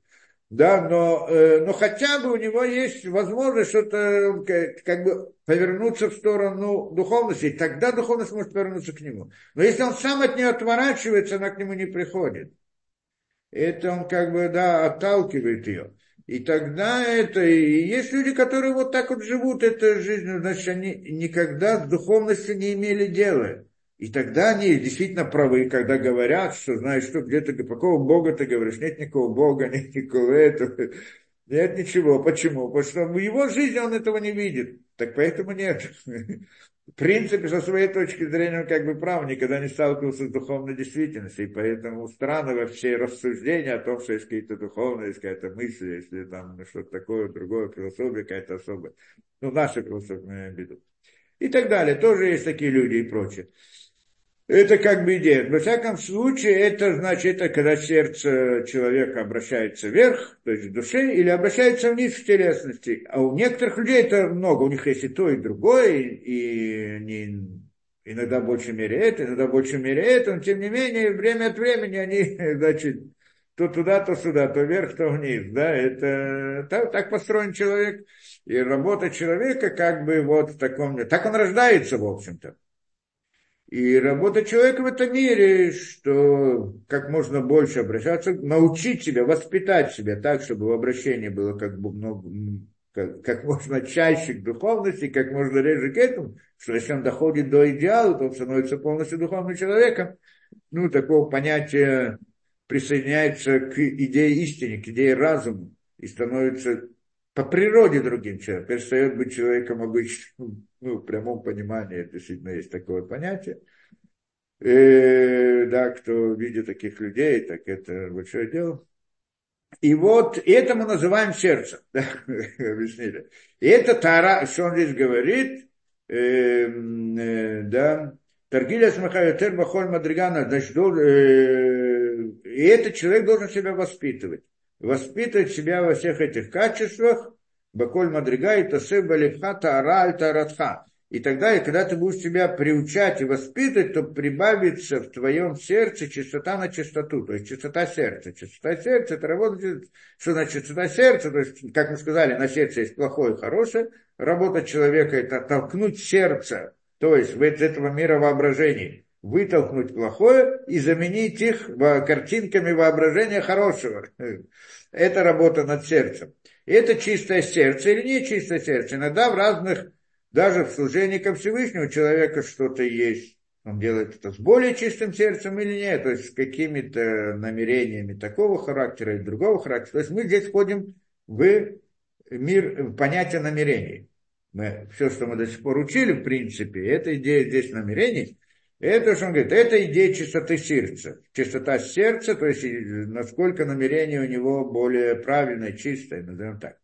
Да, но, э, но хотя бы у него есть возможность что-то как, бы повернуться в сторону духовности, и тогда духовность может повернуться к нему. Но если он сам от нее отворачивается, она к нему не приходит. Это он как бы, да, отталкивает ее. И тогда это, и есть люди, которые вот так вот живут этой жизнью, значит, они никогда с духовностью не имели дела. И тогда они действительно правы, когда говорят, что знаешь, что где-то, какого Бога ты говоришь, нет никакого Бога, нет никакого этого, нет ничего. Почему? Потому что в его жизни он этого не видит. Так поэтому нет. В принципе, со своей точки зрения, он как бы прав, никогда не сталкивался с духовной действительностью, и поэтому странно вообще рассуждения о том, что есть какие-то духовные, есть какая-то мысль, если там что-то такое, другое, философия какая-то особая. Ну, наша философия, имеем в виду. И так далее. Тоже есть такие люди и прочее. Это как бы идея. Во всяком случае, это значит, это когда сердце человека обращается вверх, то есть в душе, или обращается вниз в телесности. А у некоторых людей это много, у них есть и то, и другое, и не, иногда в мере это, иногда в мере это, но тем не менее, время от времени они, значит, то туда, то сюда, то вверх, то вниз, да, это так, так построен человек, и работа человека как бы вот в таком, так он рождается, в общем-то. И работа человека в этом мире, что как можно больше обращаться, научить себя, воспитать себя так, чтобы в обращении было как бы много, как, как можно чаще к духовности, как можно реже к этому, что если он доходит до идеала, то он становится полностью духовным человеком. Ну, такого понятия присоединяется к идее истины, к идее разума и становится по природе другим человеком, перестает быть человеком обычным, ну, в прямом понимании, действительно есть такое понятие. И, э, да, кто видит таких людей, так это большое дело. И вот это мы называем сердцем, да, объяснили. И это Тара, что он здесь говорит, э, э, да, Таргиля Смахайотер Бахоль Мадригана, значит, э, и этот человек должен себя воспитывать воспитывать себя во всех этих качествах, Баколь Мадрига и Тасев Балифха Таара Аль Таратха. И тогда, и когда ты будешь себя приучать и воспитывать, то прибавится в твоем сердце чистота на чистоту, то есть чистота сердца. Чистота сердца, это работа, что значит чистота сердца, то есть, как мы сказали, на сердце есть плохое и хорошее. Работа человека – это толкнуть сердце, то есть в этого мира воображений, вытолкнуть плохое и заменить их картинками воображения хорошего. Это работа над сердцем. Это чистое сердце или не чистое сердце. Иногда в разных, даже в служении ко Всевышнему человека что-то есть. Он делает это с более чистым сердцем или нет, то есть с какими-то намерениями такого характера или другого характера. То есть мы здесь входим в мир, в понятие намерений. Мы, все, что мы до сих пор учили, в принципе, это идея здесь намерений – это, что он говорит, это идея чистоты сердца. Чистота сердца, то есть насколько намерение у него более правильное, чистое, назовем так.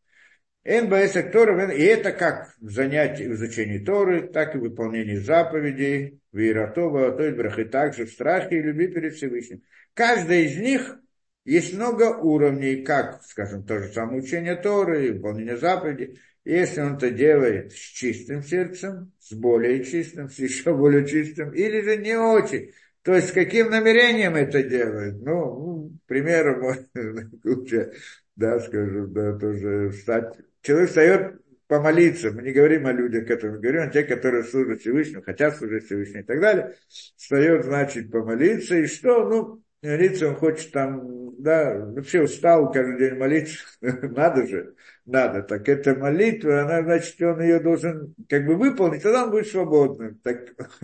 НБС Торы, и это как в занятии, в изучении Торы, так и в выполнении заповедей, в Иератова, то есть брахи, также в страхе и любви перед Всевышним. Каждая из них есть много уровней, как, скажем, то же самое учение Торы, выполнение заповедей. Если он это делает с чистым сердцем, с более чистым, с еще более чистым, или же не очень, то есть с каким намерением это делает? Ну, ну примером, лучше, да, скажу, да, тоже встать. Человек встает помолиться, мы не говорим о людях, которые говорим, о тех, которые служат Всевышнему, хотят служить Всевышнему и так далее, встает, значит, помолиться, и что, ну, молиться он хочет там, да, вообще устал каждый день молиться, надо же, надо. Так эта молитва, она, значит, он ее должен как бы выполнить, тогда он будет свободным. Так,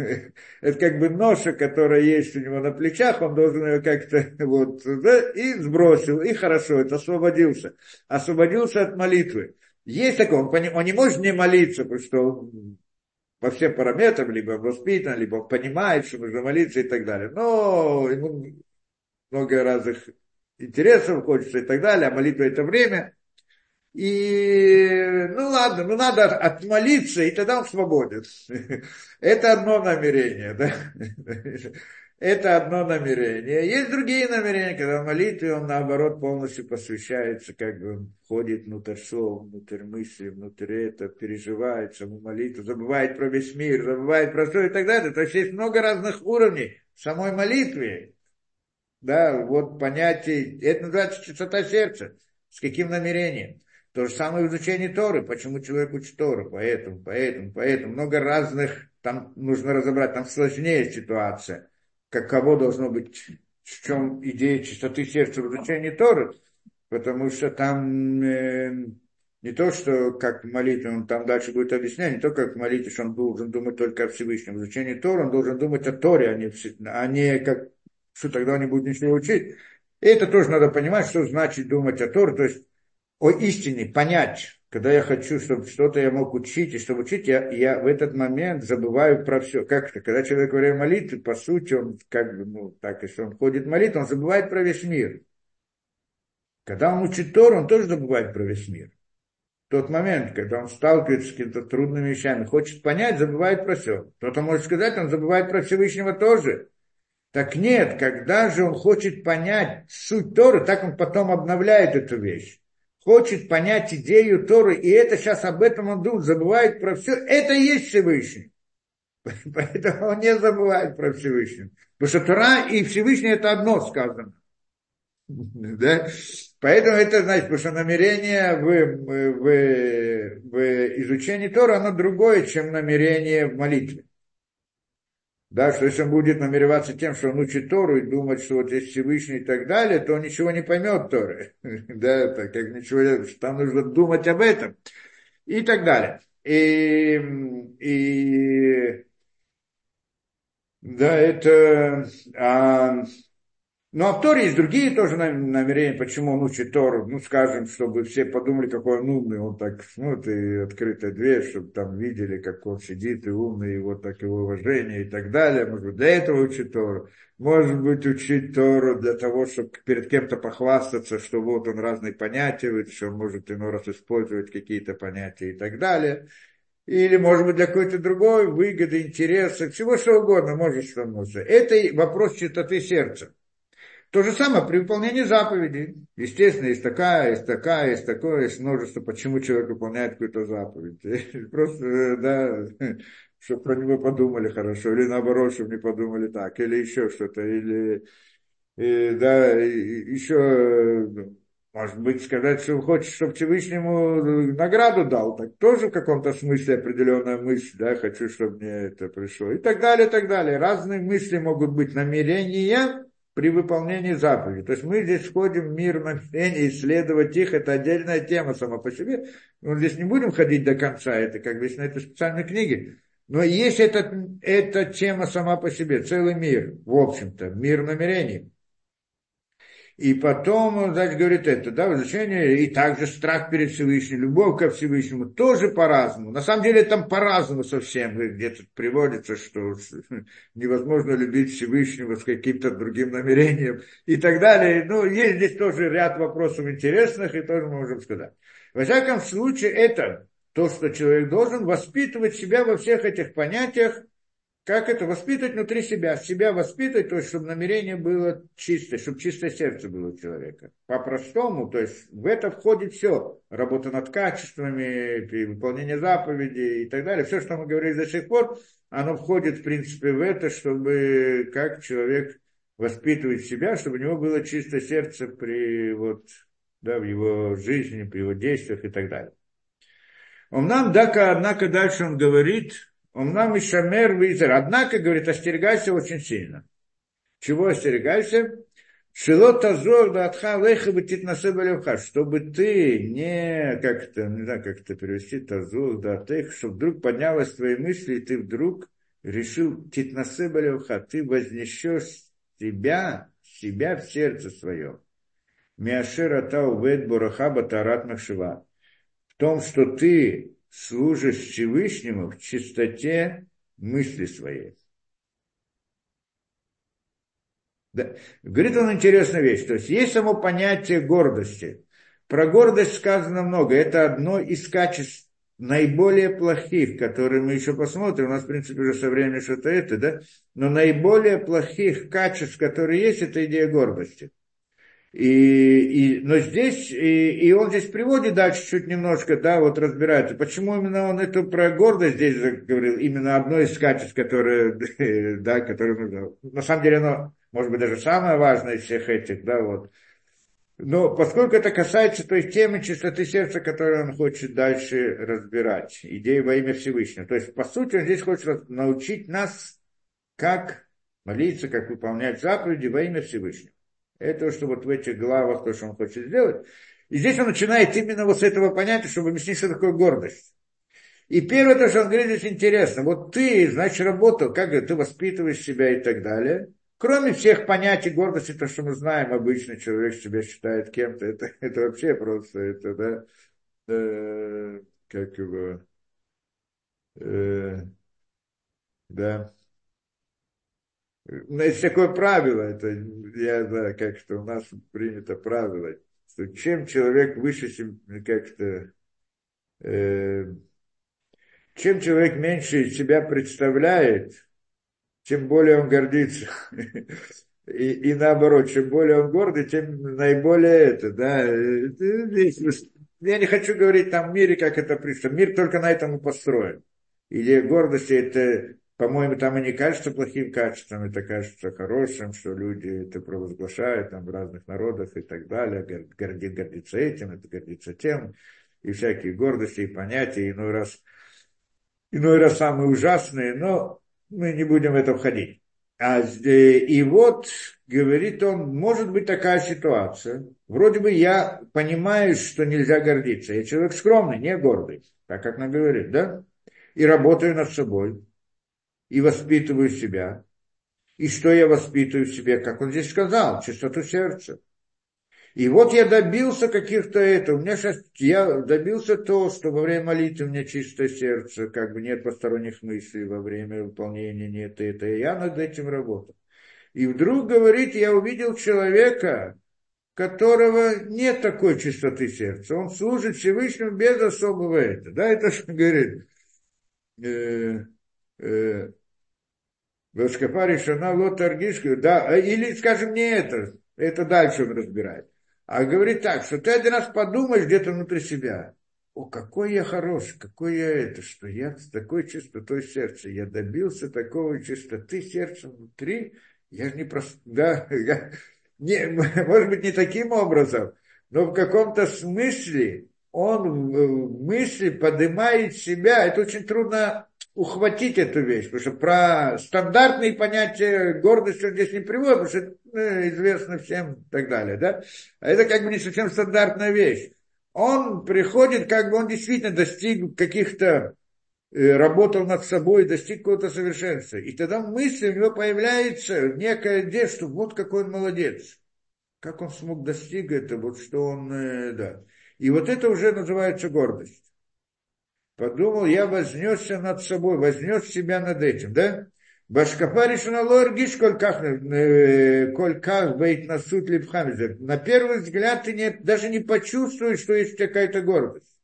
это как бы ноша, которая есть у него на плечах, он должен ее как-то вот, да, и сбросил, и хорошо, это освободился. Освободился от молитвы. Есть такое, он, он не может не молиться, потому что он по всем параметрам, либо воспитан, либо он понимает, что нужно молиться и так далее. Но ему много разных интересов хочется и так далее, а молитва это время. И, ну ладно, ну надо отмолиться, и тогда он свободен. Это одно намерение, да? Это одно намерение. Есть другие намерения, когда в молитве он, наоборот, полностью посвящается, как бы он входит внутрь слова, внутрь мысли, внутрь этого, переживает саму молитву, забывает про весь мир, забывает про все и так далее. То есть есть много разных уровней самой молитве. Да, вот понятие, это называется чистота сердца. С каким намерением? То же самое в изучении Торы. Почему человек учит Тору? Поэтому, поэтому, поэтому. Много разных, там нужно разобрать, там сложнее ситуация. Каково должно быть, в чем идея чистоты сердца в изучении Торы. Потому что там э, не то, что как молитва, он там дальше будет объяснять, не то, как молитва, что он должен думать только о Всевышнем. В изучении Тора он должен думать о Торе, а не, а не как, что тогда он не будет ничего учить. И это тоже надо понимать, что значит думать о Торе, то есть о истине, понять. Когда я хочу, чтобы что-то я мог учить, и чтобы учить, я, я в этот момент забываю про все. Как это? Когда человек во время молитвы, по сути, он как бы, ну, так, если он ходит молитву, он забывает про весь мир. Когда он учит Тору, он тоже забывает про весь мир. В тот момент, когда он сталкивается с какими-то трудными вещами, хочет понять, забывает про все. Кто-то может сказать, он забывает про Всевышнего тоже. Так нет, когда же он хочет понять суть Торы, так он потом обновляет эту вещь хочет понять идею Торы, и это сейчас об этом он думает, забывает про все, это и есть Всевышний. Поэтому он не забывает про Всевышний. Потому что Тора и Всевышний это одно сказано. Да? Поэтому это значит, потому что намерение в, в, в изучении Тора, оно другое, чем намерение в молитве. Да, что если он будет намереваться тем, что он учит Тору и думать, что вот есть Всевышний и так далее, то он ничего не поймет Торы. да, так как ничего, там нужно думать об этом. И так далее. И, и да, это... А, ну, а в Торе есть другие тоже намерения, почему он учит Тору. Ну, скажем, чтобы все подумали, какой он умный. Он так, ну, и открытая дверь, чтобы там видели, как он сидит и умный, и вот так его уважение и так далее. Может быть, для этого учит Тору. Может быть, учить Тору для того, чтобы перед кем-то похвастаться, что вот он разные понятия, что он может иной раз использовать какие-то понятия и так далее или, может быть, для какой-то другой выгоды, интереса, всего что угодно, может что может. Это вопрос чистоты сердца. То же самое при выполнении заповедей. Естественно, есть такая, есть такая, есть такое, есть множество, почему человек выполняет какую-то заповедь. Просто, да, чтобы про него подумали хорошо, или наоборот, чтобы не подумали так, или еще что-то, или, и, да, еще, может быть, сказать, что хочет, чтобы Всевышнему награду дал, так тоже в каком-то смысле определенная мысль, да, хочу, чтобы мне это пришло, и так далее, и так далее. Разные мысли могут быть, намерения, при выполнении заповедей. То есть мы здесь входим в мир намерений, исследовать их, это отдельная тема сама по себе. Мы здесь не будем ходить до конца, это как бы на этой специальной книге. Но есть этот, эта тема сама по себе, целый мир, в общем-то, мир намерений. И потом, значит, говорит это, да, изучение, и также страх перед Всевышним, любовь ко Всевышнему, тоже по-разному. На самом деле там по-разному совсем, где-то приводится, что невозможно любить Всевышнего с каким-то другим намерением и так далее. Ну, есть здесь тоже ряд вопросов интересных, и тоже можем сказать. Во всяком случае, это то, что человек должен воспитывать себя во всех этих понятиях, как это? Воспитывать внутри себя. Себя воспитывать, то есть, чтобы намерение было чистое, чтобы чистое сердце было у человека. По-простому, то есть, в это входит все. Работа над качествами, выполнение заповедей и так далее. Все, что мы говорили до сих пор, оно входит, в принципе, в это, чтобы как человек воспитывает себя, чтобы у него было чистое сердце при, вот, да, в его жизни, при его действиях и так далее. Он нам, однако, дальше он говорит, он нам и шамер визер. Однако, говорит, остерегайся очень сильно. Чего остерегайся? Шилот азор да атха леха бетит на чтобы ты не, как это, не знаю, как это перевести, тазур да атех, чтобы вдруг поднялась твои мысли, и ты вдруг решил титнасе балевха, ты вознесешь себя, себя в сердце свое. Миашира тау вед бураха тарат махшива. В том, что ты служишь Всевышнему в чистоте мысли своей. Да. Говорит он интересную вещь. То есть есть само понятие гордости. Про гордость сказано много. Это одно из качеств наиболее плохих, которые мы еще посмотрим. У нас, в принципе, уже со временем что-то это, да? Но наиболее плохих качеств, которые есть, это идея гордости. И, и, но здесь, и, и он здесь приводит дальше чуть немножко, да, вот разбирается, почему именно он это про гордость здесь говорил, именно одно из качеств, которое, да, которое, на самом деле, оно, может быть, даже самое важное из всех этих, да, вот. Но поскольку это касается той темы чистоты сердца, которую он хочет дальше разбирать, идеи во имя Всевышнего. То есть, по сути, он здесь хочет научить нас, как молиться, как выполнять заповеди во имя Всевышнего. Это что вот в этих главах, то, что он хочет сделать. И здесь он начинает именно вот с этого понятия, чтобы объяснить, что такое гордость. И первое, то, что он говорит, здесь интересно. Вот ты, значит, работал, как ты воспитываешь себя и так далее. Кроме всех понятий гордости, то, что мы знаем, обычно человек себя считает кем-то, это, это вообще просто, это, да, э, как его, э, да. Но есть такое правило, это, я знаю, как что у нас принято правило, что чем человек выше, как-то, э, чем человек меньше себя представляет, тем более он гордится. И, и наоборот, чем более он гордый, тем наиболее это, да. Я не хочу говорить там в мире, как это пришло. Мир только на этом и построен. Идея гордости, это, по-моему, там и не кажется плохим качеством, это кажется хорошим, что люди это провозглашают там в разных народах и так далее, гордит, гордится этим, это гордится тем, и всякие гордости и понятия, иной раз, иной раз самые ужасные, но мы не будем в это входить. А, э, и вот, говорит он, может быть такая ситуация. Вроде бы я понимаю, что нельзя гордиться. Я человек скромный, не гордый, так как он говорит, да? И работаю над собой, и воспитываю себя. И что я воспитываю в себе, как он здесь сказал, чистоту сердца. И вот я добился каких-то это, у меня сейчас, я добился то, что во время молитвы у меня чистое сердце, как бы нет посторонних мыслей во время выполнения, нет это, и я над этим работал. И вдруг, говорит, я увидел человека, которого нет такой чистоты сердца. Он служит Всевышнему без особого это. Да, это что говорит. Э, э, Велскопари Шана Лотаргишка, да, или, скажем, не это, это дальше он разбирает. А говорит так, что ты один раз подумаешь где-то внутри себя, о, какой я хороший, какой я это, что я с такой чистотой сердца, я добился такого чистоты сердца внутри, я же не просто, да, я, не, может быть, не таким образом, но в каком-то смысле он в мысли поднимает себя, это очень трудно ухватить эту вещь, потому что про стандартные понятия гордости он здесь не приводит, потому что это ну, известно всем и так далее, да? А это как бы не совсем стандартная вещь. Он приходит, как бы он действительно достиг каких-то, э, работал над собой, достиг какого-то совершенства. И тогда мысль у него появляется некая идея, что вот какой он молодец. Как он смог достиг этого, вот что он, э, да. И вот это уже называется гордость. Подумал, я вознесся над собой, вознес себя над этим, да? Башкапа решена лоргиш кольках, э, кольках бейт насут липхамизер. На первый взгляд ты не, даже не почувствуешь, что есть какая-то гордость.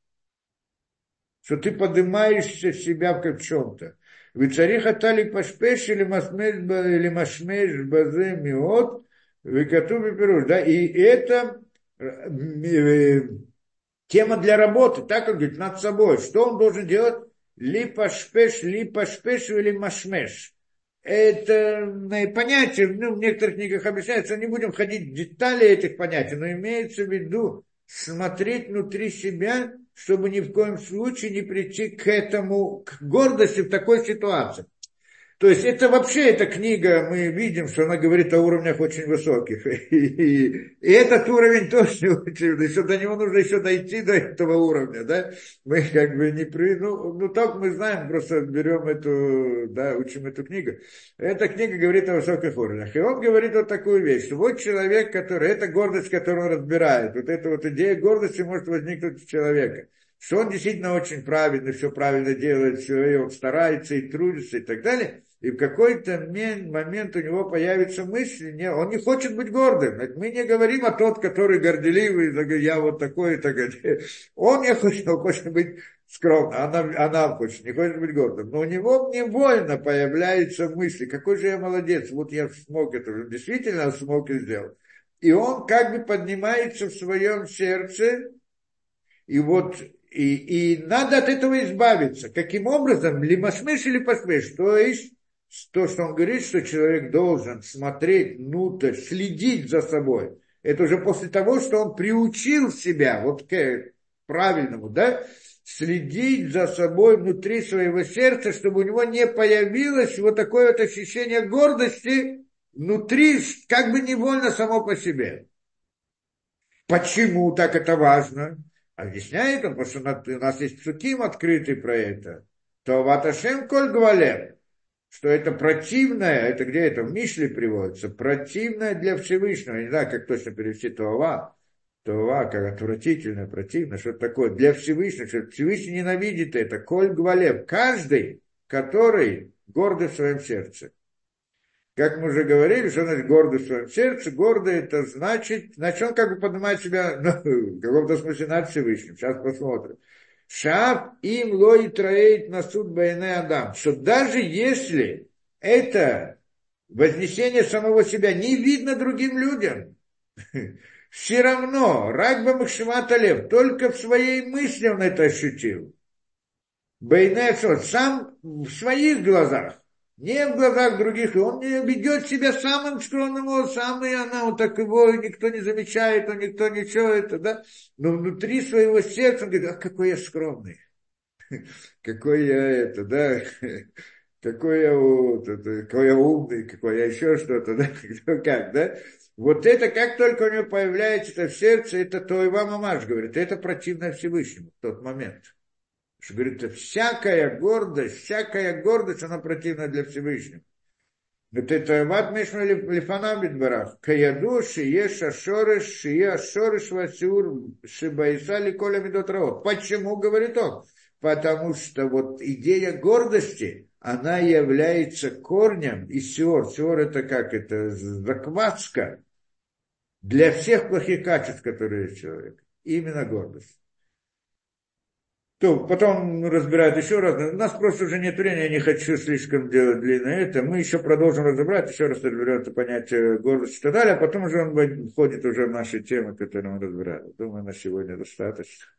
Что ты поднимаешься себя в чем-то. Вицариха тали пашпеш или машмеш базе миот, векатуби пируш. Да, и это э, э, тема для работы, так как говорит, над собой. Что он должен делать? Липа шпеш, липа шпеш или машмеш. Это понятие, ну, в некоторых книгах объясняется, не будем ходить в детали этих понятий, но имеется в виду смотреть внутри себя, чтобы ни в коем случае не прийти к этому, к гордости в такой ситуации. То есть это вообще, эта книга, мы видим, что она говорит о уровнях очень высоких. И, и, этот уровень тоже очень, еще до него нужно еще дойти до этого уровня, да. Мы как бы не при... Ну, ну так мы знаем, просто берем эту, да, учим эту книгу. Эта книга говорит о высоких уровнях. И он говорит вот такую вещь, что вот человек, который, это гордость, которую он разбирает. Вот эта вот идея гордости может возникнуть у человека что он действительно очень правильно, все правильно делает, все, и он старается и трудится и так далее и в какой-то момент у него появится мысль, не, он не хочет быть гордым. Мы не говорим о тот, который горделивый, я вот такой, так, он не хочет, он хочет быть скромным, она, она хочет, не хочет быть гордым. Но у него невольно появляется мысль, какой же я молодец, вот я смог это, действительно смог и сделать. И он как бы поднимается в своем сердце, и вот и, и надо от этого избавиться. Каким образом? Лимашмеш или пашмеш? То есть то, что он говорит, что человек должен смотреть внутрь, следить за собой. Это уже после того, что он приучил себя вот к правильному, да, следить за собой внутри своего сердца, чтобы у него не появилось вот такое вот ощущение гордости внутри, как бы невольно само по себе. Почему так это важно? Объясняет он, потому что у нас есть псуким открытый про это. То ваташем коль гвалем, что это противное, это где это в Мишле приводится, противное для Всевышнего. Не знаю, как точно перевести Това. Това, как отвратительно, противно, что такое для Всевышнего, что Всевышний ненавидит это. Коль гвалем, каждый, который гордый в своем сердце. Как мы уже говорили, что значит гордый в своем сердце? Гордый это значит, значит он как бы поднимает себя, ну, в каком-то смысле над Всевышним. Сейчас посмотрим. Шаб им лой троит на суд Байне Адам. Что даже если это вознесение самого себя не видно другим людям, все равно Рагба Махшимата Лев только в своей мысли он это ощутил. Байне сам в своих глазах не в глазах других, и он ведет себя самым скромным, он самый она, вот так его никто не замечает, он никто ничего это, да, но внутри своего сердца он говорит, а какой я скромный, какой я это, да, какой я, вот, это, какой я умный, какой я еще что-то, да, как, да, вот это, как только у него появляется это в сердце, это то Ива Мамаш говорит, это противно Всевышнему в тот момент что говорится, всякая гордость, всякая гордость, она противна для Всевышнего. Вот это ват мишну лифанам битбарах. Каяду шие шашорыш, шие шорыш васюр, шибайса ликоля медотраот. Почему, говорит он? Потому что вот идея гордости, она является корнем и сиор. Сиор это как? Это закваска для всех плохих качеств, которые есть человек. Именно гордость. То потом разбирают еще раз. У нас просто уже нет времени, я не хочу слишком делать длинно это. Мы еще продолжим разбирать, еще раз разберем это понятие гордости и так далее, а потом уже он входит уже в наши темы, которые мы разбираем. Думаю, на сегодня достаточно.